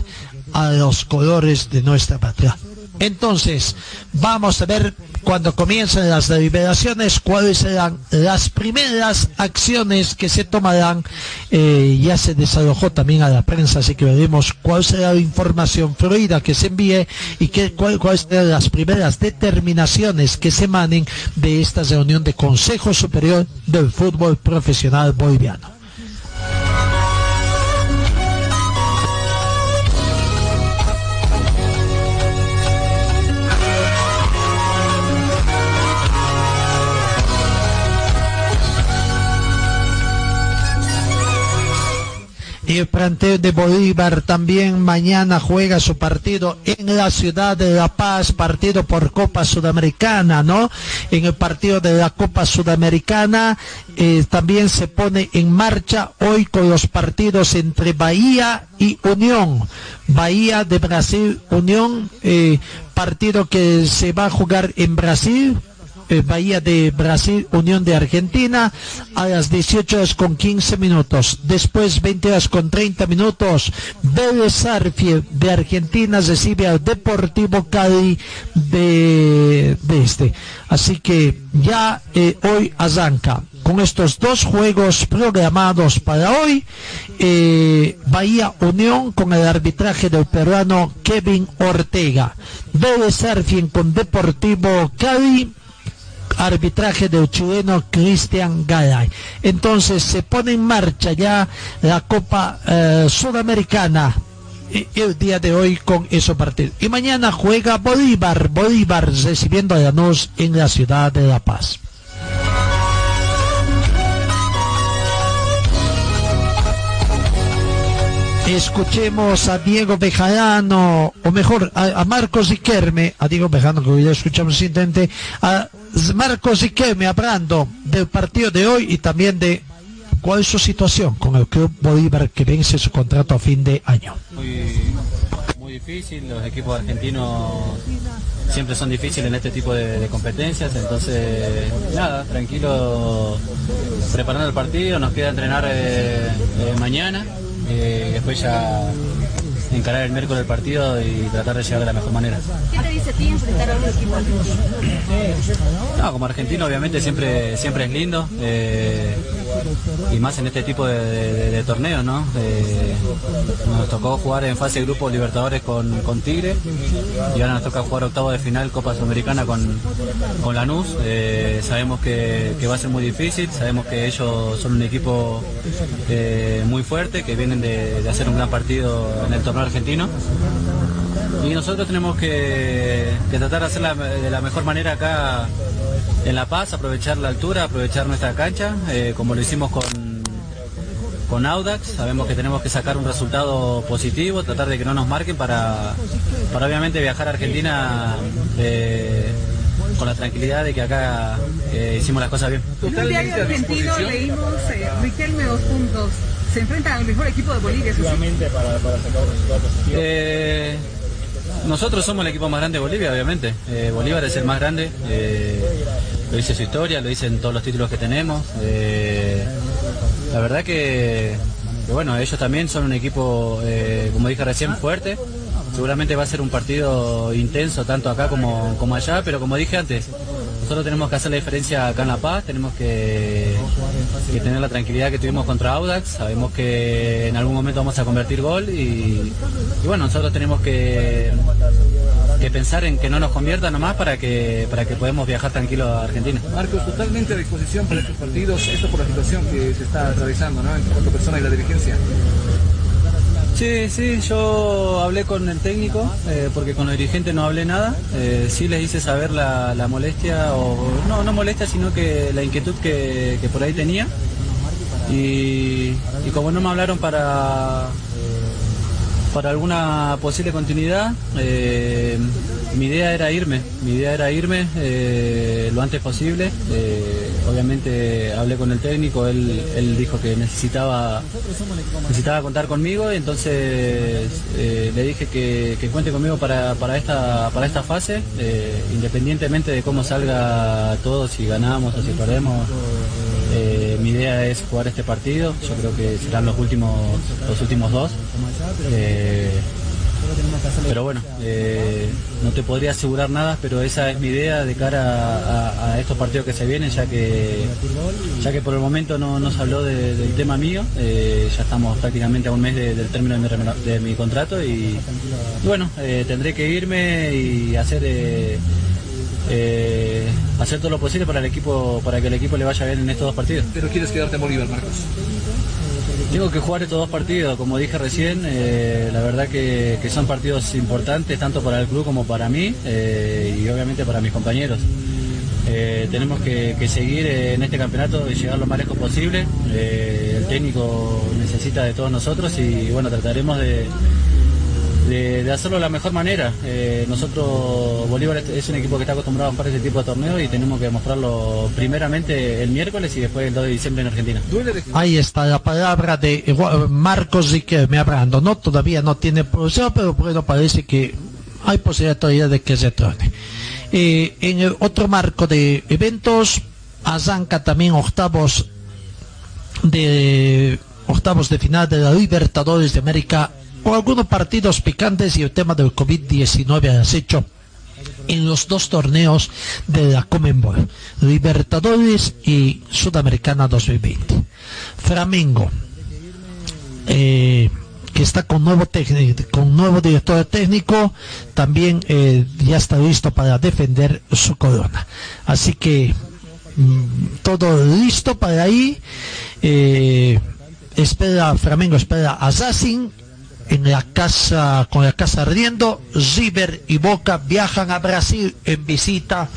a los colores de nuestra patria. Entonces, vamos a ver cuando comiencen las deliberaciones cuáles serán las primeras acciones que se tomarán. Eh, ya se desalojó también a la prensa, así que veremos cuál será la información fluida que se envíe y qué, cuál- cuáles serán las primeras determinaciones que se emanen de esta reunión de Consejo Superior del Fútbol Profesional Boliviano. Y el plantel de Bolívar también mañana juega su partido en la ciudad de La Paz, partido por Copa Sudamericana, ¿no? En el partido de la Copa Sudamericana eh, también se pone en marcha hoy con los partidos entre Bahía y Unión. Bahía de Brasil, Unión, eh, partido que se va a jugar en Brasil, eh, Bahía de Brasil, Unión de Argentina, a las 18 horas con 15 minutos. Después, 20 horas con 30 minutos, Vélez Sarsfield de Argentina recibe al Deportivo Cali de, este. Así que ya eh, hoy arranca con estos dos juegos programados para hoy. eh, Bahía Unión con el arbitraje del peruano Kevin Ortega. Vélez Sarsfield con Deportivo Cali arbitraje del chileno Cristian Galay. Entonces se pone en marcha ya la Copa eh, Sudamericana el día de hoy con esos partidos. Y mañana juega Bolívar, Bolívar recibiendo a Lanús en la ciudad de La Paz. Escuchemos a Diego Bejarano, o mejor, a, a Marcos Iquerme, a Diego Bejarano, que ya escuchamos recientemente, a Marcos Iquerme hablando del partido de hoy y también de cuál es su situación con el Club Bolívar que vence su contrato a fin de año. Muy, muy difícil, los equipos argentinos siempre son difíciles en este tipo de, de competencias, entonces nada, tranquilo preparando el partido, nos queda entrenar eh, eh, mañana, eh, después ya encarar el miércoles el partido y tratar de llegar de la mejor manera. ¿Qué te dice a ti enfrentar a un equipo argentino? No, como argentino obviamente siempre, siempre es lindo eh, y más en este tipo de, de- de torneos, ¿no? Eh, nos tocó jugar en fase de grupo Libertadores con, con Tigre y ahora nos toca jugar octavo de final Copa Sudamericana con, con Lanús. Eh, sabemos que, que va a ser muy difícil, sabemos que ellos son un equipo eh, muy fuerte, que vienen de, de hacer un gran partido en el torneo argentino. Y nosotros tenemos que, tratar de hacerla de la mejor manera acá en La Paz, aprovechar la altura, aprovechar nuestra cancha, eh, como lo hicimos con, con Audax. Sabemos que tenemos que sacar un resultado positivo, tratar de que no nos marquen para, para obviamente viajar a Argentina eh, con la tranquilidad de que acá eh, hicimos las cosas bien. Se enfrenta al mejor equipo de Bolivia. sí. Eh, nosotros somos el equipo más grande de Bolivia, obviamente. Eh, Bolívar es el más grande. eh, lo dice su historia, lo dicen todos los títulos que tenemos. eh, la verdad que, que, bueno, ellos también son un equipo, eh, como dije recién, fuerte. Seguramente va a ser un partido intenso tanto acá como, como allá, pero como dije antes, nosotros tenemos que hacer la diferencia acá en La Paz, tenemos que, tener la tranquilidad que tuvimos contra Audax, sabemos que en algún momento vamos a convertir gol y, bueno, nosotros tenemos que, pensar en que no nos convierta nomás para que, para que podamos viajar tranquilos a Argentina. Marcos, totalmente a disposición para estos partidos, esto por la situación que se está atravesando, ¿no? Entre cuatro personas y la dirigencia. Sí, sí, yo hablé con el técnico, eh, porque con los dirigentes no hablé nada. Eh, sí les hice saber la, molestia, o no, no molestia, sino que la inquietud que, por ahí tenía. Y, y como no me hablaron para, para alguna posible continuidad, eh, mi idea era irme, mi idea era irme eh, lo antes posible. eh, obviamente hablé con el técnico, él, él dijo que necesitaba, necesitaba contar conmigo y entonces eh, le dije que, que cuente conmigo para, para esta, para esta fase, independientemente de cómo salga todo, si ganamos o si perdemos. mi idea es jugar este partido, yo creo que serán los últimos, los últimos dos. Pero bueno, eh, no te podría asegurar nada, pero esa es mi idea de cara a, estos partidos que se vienen, ya que ya que por el momento no, no se habló de- del tema mío, eh, ya estamos prácticamente a un mes de- del término de mi, contrato y, bueno, eh, tendré que irme y hacer hacer todo lo posible para el equipo para que el equipo le vaya bien en estos dos partidos. Pero quieres quedarte en Bolívar, Marcos. Tengo que jugar estos dos partidos, como dije recién, eh, la verdad que, son partidos importantes tanto para el club como para mí eh, y obviamente para mis compañeros. Eh, tenemos que, seguir en este campeonato y llegar lo más lejos posible. El técnico necesita de todos nosotros y bueno, trataremos de, de, de hacerlo de la mejor manera. Eh, nosotros, Bolívar es- un equipo que está acostumbrado a jugar este tipo de torneos y tenemos que demostrarlo primeramente el miércoles y después el 2 de diciembre en Argentina. Ahí está la palabra de eh, Marcos Riquelme hablando. No, todavía no tiene posibilidad, pero bueno, parece que hay posibilidad todavía de que se torne. Eh, en el otro marco de eventos, arranca también octavos de octavos de final de la Libertadores de América con algunos partidos picantes y el tema del COVID-19 has hecho en los dos torneos de la Comenbol, Libertadores y Sudamericana 2020. Flamengo, eh, que está con nuevo con nuevo director técnico, también eh, ya está listo para defender su corona. Así que mm, todo listo para ahí. Eh, espera Flamengo, espera a Racing en la casa con la casa ardiendo. River y Boca viajan a Brasil en visita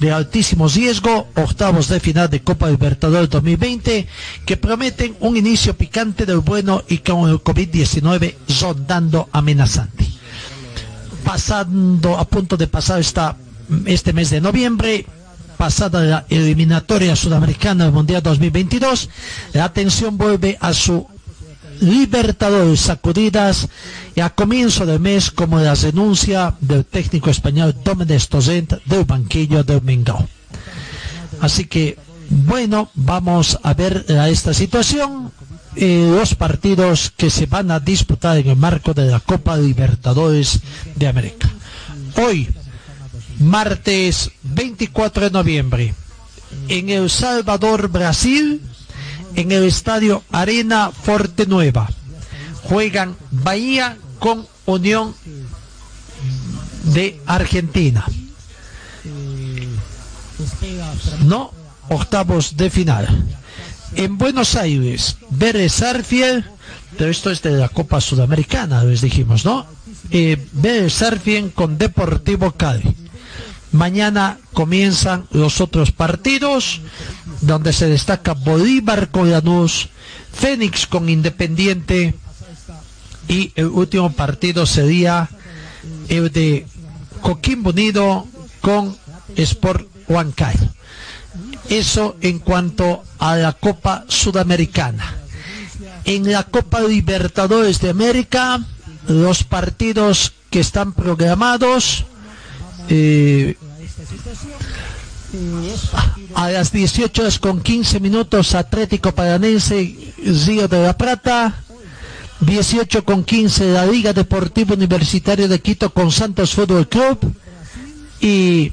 de altísimo riesgo, octavos de final de Copa Libertadores 2020, que prometen un inicio picante del bueno y con el COVID-19 rondando amenazante. Pasando a punto de pasar esta, este mes de noviembre, pasada la eliminatoria sudamericana del Mundial 2022, la atención vuelve a su Libertadores sacudidas y a comienzo del mes como la renuncia del técnico español Domínguez Torrent del banquillo del Mengao. Así que, bueno, vamos a ver a esta situación eh, los partidos que se van a disputar en el marco de la Copa Libertadores de América. Hoy, martes 24 de noviembre, en El Salvador, Brasil, en el estadio Arena Forte Nueva. Juegan Bahía con Unión de Argentina. No, octavos de final. En Buenos Aires, Vélez Sarfield, pero esto es de la Copa Sudamericana, les dijimos, ¿no? Eh, Vélez con Deportivo Cali. Mañana comienzan los otros partidos, donde se destaca Bolívar con Lanús, Fénix con Independiente y el último partido sería el de Coquimbo Unido con Sport Huancayo. Eso en cuanto a la Copa Sudamericana. En la Copa Libertadores de América, los partidos que están programados eh, a las 18 horas con 15 minutos Atlético Paranense Río de la Plata. 18 con 15 la Liga Deportiva Universitaria de Quito con Santos Fútbol Club. Y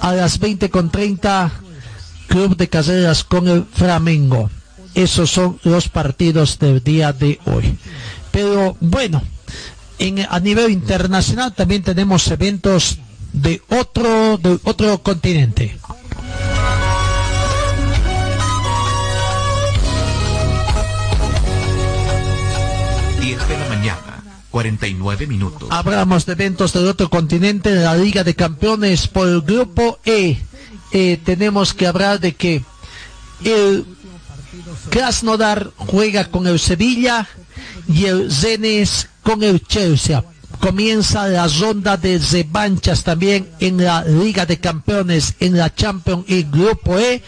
a las 20 con 30 Club de Carreras con el Flamengo. Esos son los partidos del día de hoy. Pero bueno en, a nivel internacional también tenemos eventos de otro de otro continente 10 de la mañana, 49 minutos. Hablamos de eventos del otro continente, de la Liga de Campeones por el grupo E. Eh, tenemos que hablar de que el Krasnodar juega con el Sevilla y el Zenit con el Chelsea. Comienza la ronda de revanchas también en la Liga de Campeones, en la Champions y Grupo E.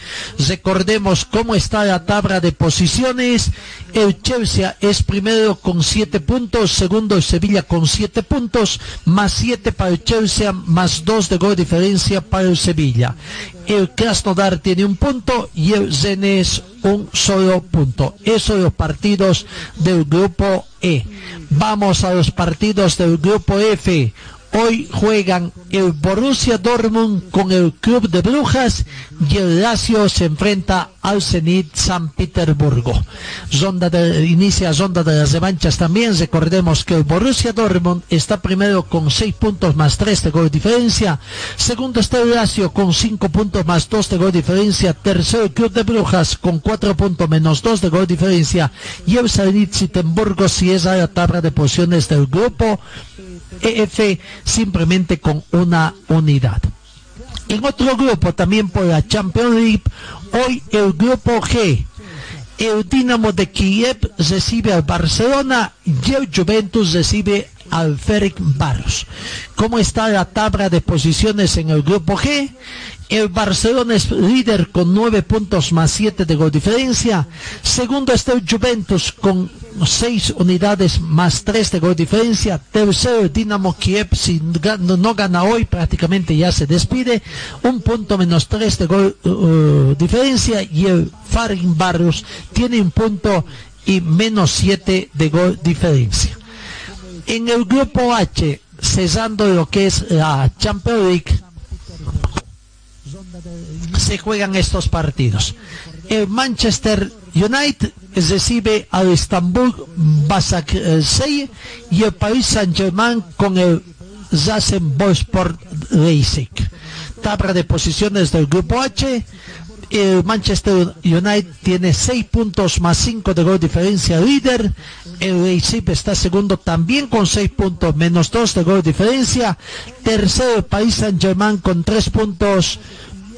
Recordemos cómo está la tabla de posiciones. El Chelsea es primero con siete puntos, segundo el Sevilla con siete puntos, más siete para el Chelsea, más dos de gol diferencia para el Sevilla. El Krasnodar tiene un punto y el Zenés un solo punto. Esos los partidos del grupo E. Vamos a los partidos del grupo F. Hoy juegan el Borussia Dortmund con el Club de Brujas y el Lazio se enfrenta al Zenit San Petersburgo. Ronda de, inicia ronda de las revanchas también. Recordemos que el Borussia Dortmund está primero con 6 puntos más 3 de gol diferencia. Segundo está el Lazio con 5 puntos más 2 de gol diferencia. Tercero el Club de Brujas con 4 puntos menos 2 de gol diferencia. Y el Zenit San Petersburgo si es la tabla de posiciones del grupo EF simplemente con una unidad. En otro grupo, también por la Champions League, hoy el grupo G, el Dinamo de Kiev recibe al Barcelona y el Juventus recibe al Ferenc Barros. ¿Cómo está la tabla de posiciones en el grupo G? El Barcelona es líder con nueve puntos más siete de gol diferencia. Segundo está el Juventus con seis unidades más tres de gol diferencia. Tercero el Dinamo Kiev, si no gana hoy prácticamente ya se despide. Un punto menos tres de gol uh, diferencia. Y el Farin Barrios tiene un punto y menos siete de gol diferencia. En el grupo H, cesando lo que es la Champions League, se juegan estos partidos. El Manchester United recibe al Istanbul Basaksehir y el Paris Saint-Germain con el Rasenborsport Leipzig. Tabla de posiciones del grupo H. El Manchester United tiene 6 puntos más 5 de gol diferencia líder. El Leipzig está segundo también con 6 puntos menos 2 de gol diferencia. Tercero Paris Saint Germain con 3 puntos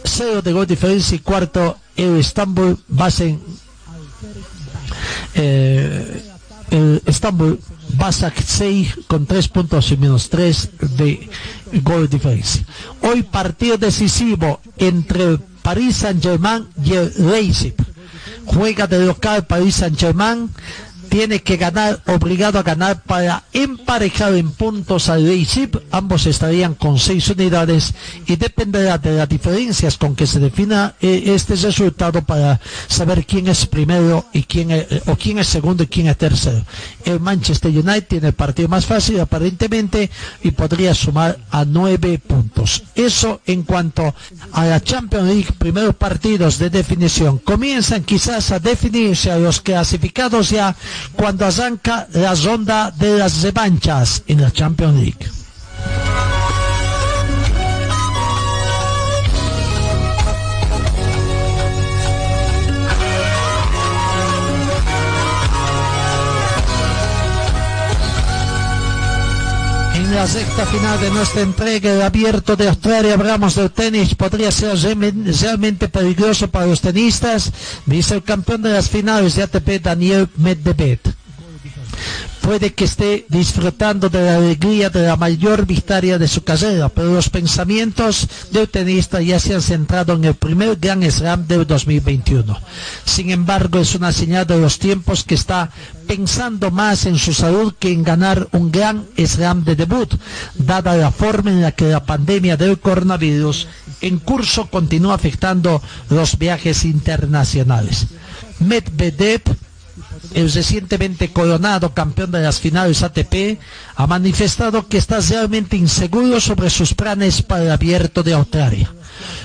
0 de gol diferencia y cuarto el Istanbul Basen eh, el Istanbul Basak 6 con 3 puntos y menos 3 de gol diferencia. Hoy partido decisivo entre el Paris Saint Germain y el Leipzig. Juega de local Paris Saint Germain tiene que ganar, obligado a ganar para emparejar en puntos al Leipzig. Ambos estarían con seis unidades y dependerá de las diferencias con que se defina eh, este resultado para saber quién es primero y quién es, o quién es segundo y quién es tercero. El Manchester United tiene el partido más fácil aparentemente y podría sumar a nueve puntos. Eso en cuanto a la Champions League, primeros partidos de definición. Comienzan quizás a definirse a los clasificados ya cuando arranca la ronda de las revanchas en la Champions League. En la sexta final de nuestra entrega, el abierto de Australia, hablamos del tenis, podría ser realmente peligroso para los tenistas, dice el campeón de las finales de ATP, Daniel Medvedev puede que esté disfrutando de la alegría de la mayor victoria de su carrera, pero los pensamientos del tenista ya se han centrado en el primer Grand Slam del 2021. Sin embargo, es una señal de los tiempos que está pensando más en su salud que en ganar un Grand Slam de debut, dada la forma en la que la pandemia del coronavirus en curso continúa afectando los viajes internacionales. Medvedev el recientemente coronado campeón de las finales ATP, ha manifestado que está realmente inseguro sobre sus planes para el abierto de Australia.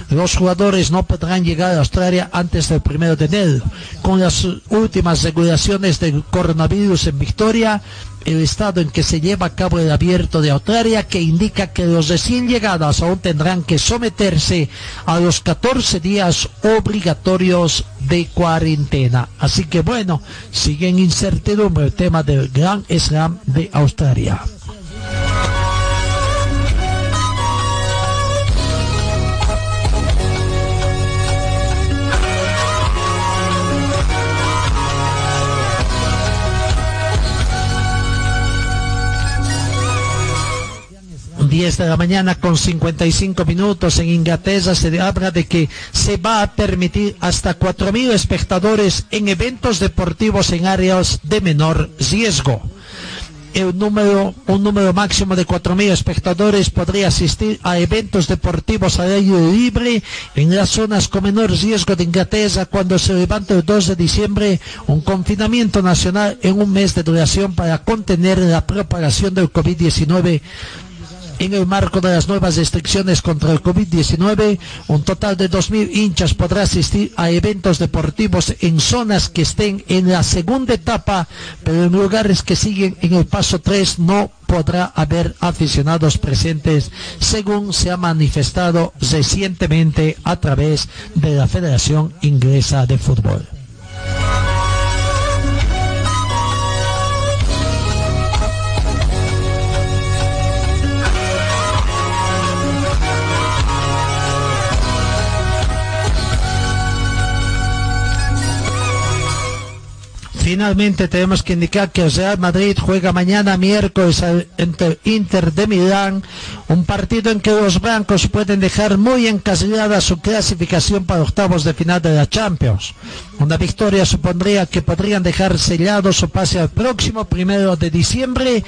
Los jugadores no podrán llegar a Australia antes del primero de enero. Con las últimas regulaciones del coronavirus en Victoria, el estado en que se lleva a cabo el abierto de Australia, que indica que los recién llegados aún tendrán que someterse a los 14 días obligatorios de cuarentena. Así que bueno, sigue en incertidumbre el tema del Gran Slam de Australia. 10 de la mañana con 55 minutos en Inglaterra se habla de que se va a permitir hasta 4.000 espectadores en eventos deportivos en áreas de menor riesgo. Un número máximo de 4.000 espectadores podría asistir a eventos deportivos al aire libre en las zonas con menor riesgo de Inglaterra cuando se levante el 2 de diciembre un confinamiento nacional en un mes de duración para contener la propagación del COVID-19 en el marco de las nuevas restricciones contra el COVID-19, un total de 2.000 hinchas podrá asistir a eventos deportivos en zonas que estén en la segunda etapa, pero en lugares que siguen en el paso 3 no podrá haber aficionados presentes, según se ha manifestado recientemente a través de la Federación Inglesa de Fútbol. Finalmente tenemos que indicar que el Real Madrid juega mañana miércoles entre Inter de Milán, un partido en que los blancos pueden dejar muy encasillada su clasificación para octavos de final de la Champions. Una victoria supondría que podrían dejar sellado su pase al próximo primero de diciembre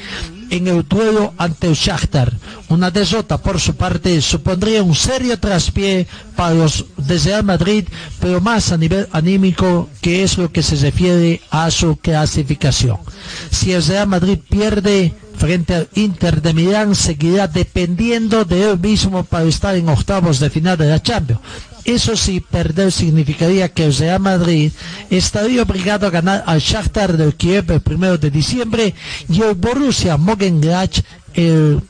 en el duelo ante el Shakhtar. Una desota por su parte supondría un serio traspié para los de Real Madrid, pero más a nivel anímico, que es lo que se refiere a su clasificación. Si el Real Madrid pierde Inter de Milán, seguirá dependiendo de él mismo para estar en octavos de final de la Champions. Eso sí, perder significaría que el Real Madrid estaría obligado a ganar al Shakhtar del Kiev el primero de diciembre y el Borussia Mönchengladbach el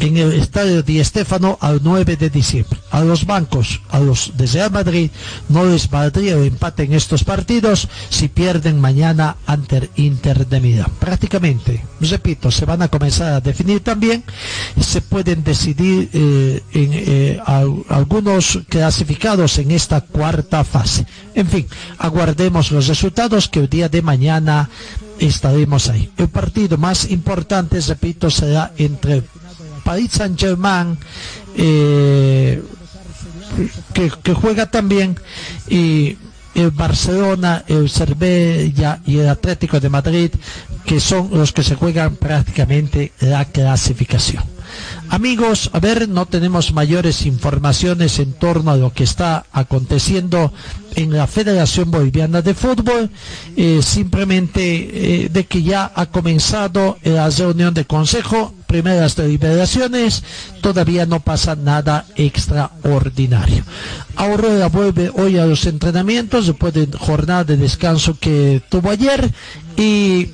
en el estadio Di Stéfano al 9 de diciembre. A los bancos, a los de Real Madrid, no les valdría el empate en estos partidos si pierden mañana ante Inter de Milán. Prácticamente, repito, se van a comenzar a definir también, se pueden decidir eh, en, eh, algunos clasificados en esta cuarta fase. En fin, aguardemos los resultados que el día de mañana estaremos ahí. El partido más importante, repito, será entre Paris Saint Germain, eh, que, juega también, y el Barcelona, el Cervella y el Atlético de Madrid, que son los que se juegan prácticamente la clasificación. Amigos, a ver, no tenemos mayores informaciones en torno a lo que está aconteciendo en la Federación Boliviana de Fútbol, eh, simplemente eh, de que ya ha comenzado la reunión de consejo, primeras deliberaciones, todavía no pasa nada extraordinario. Aurora vuelve hoy a los entrenamientos después de jornada de descanso que tuvo ayer y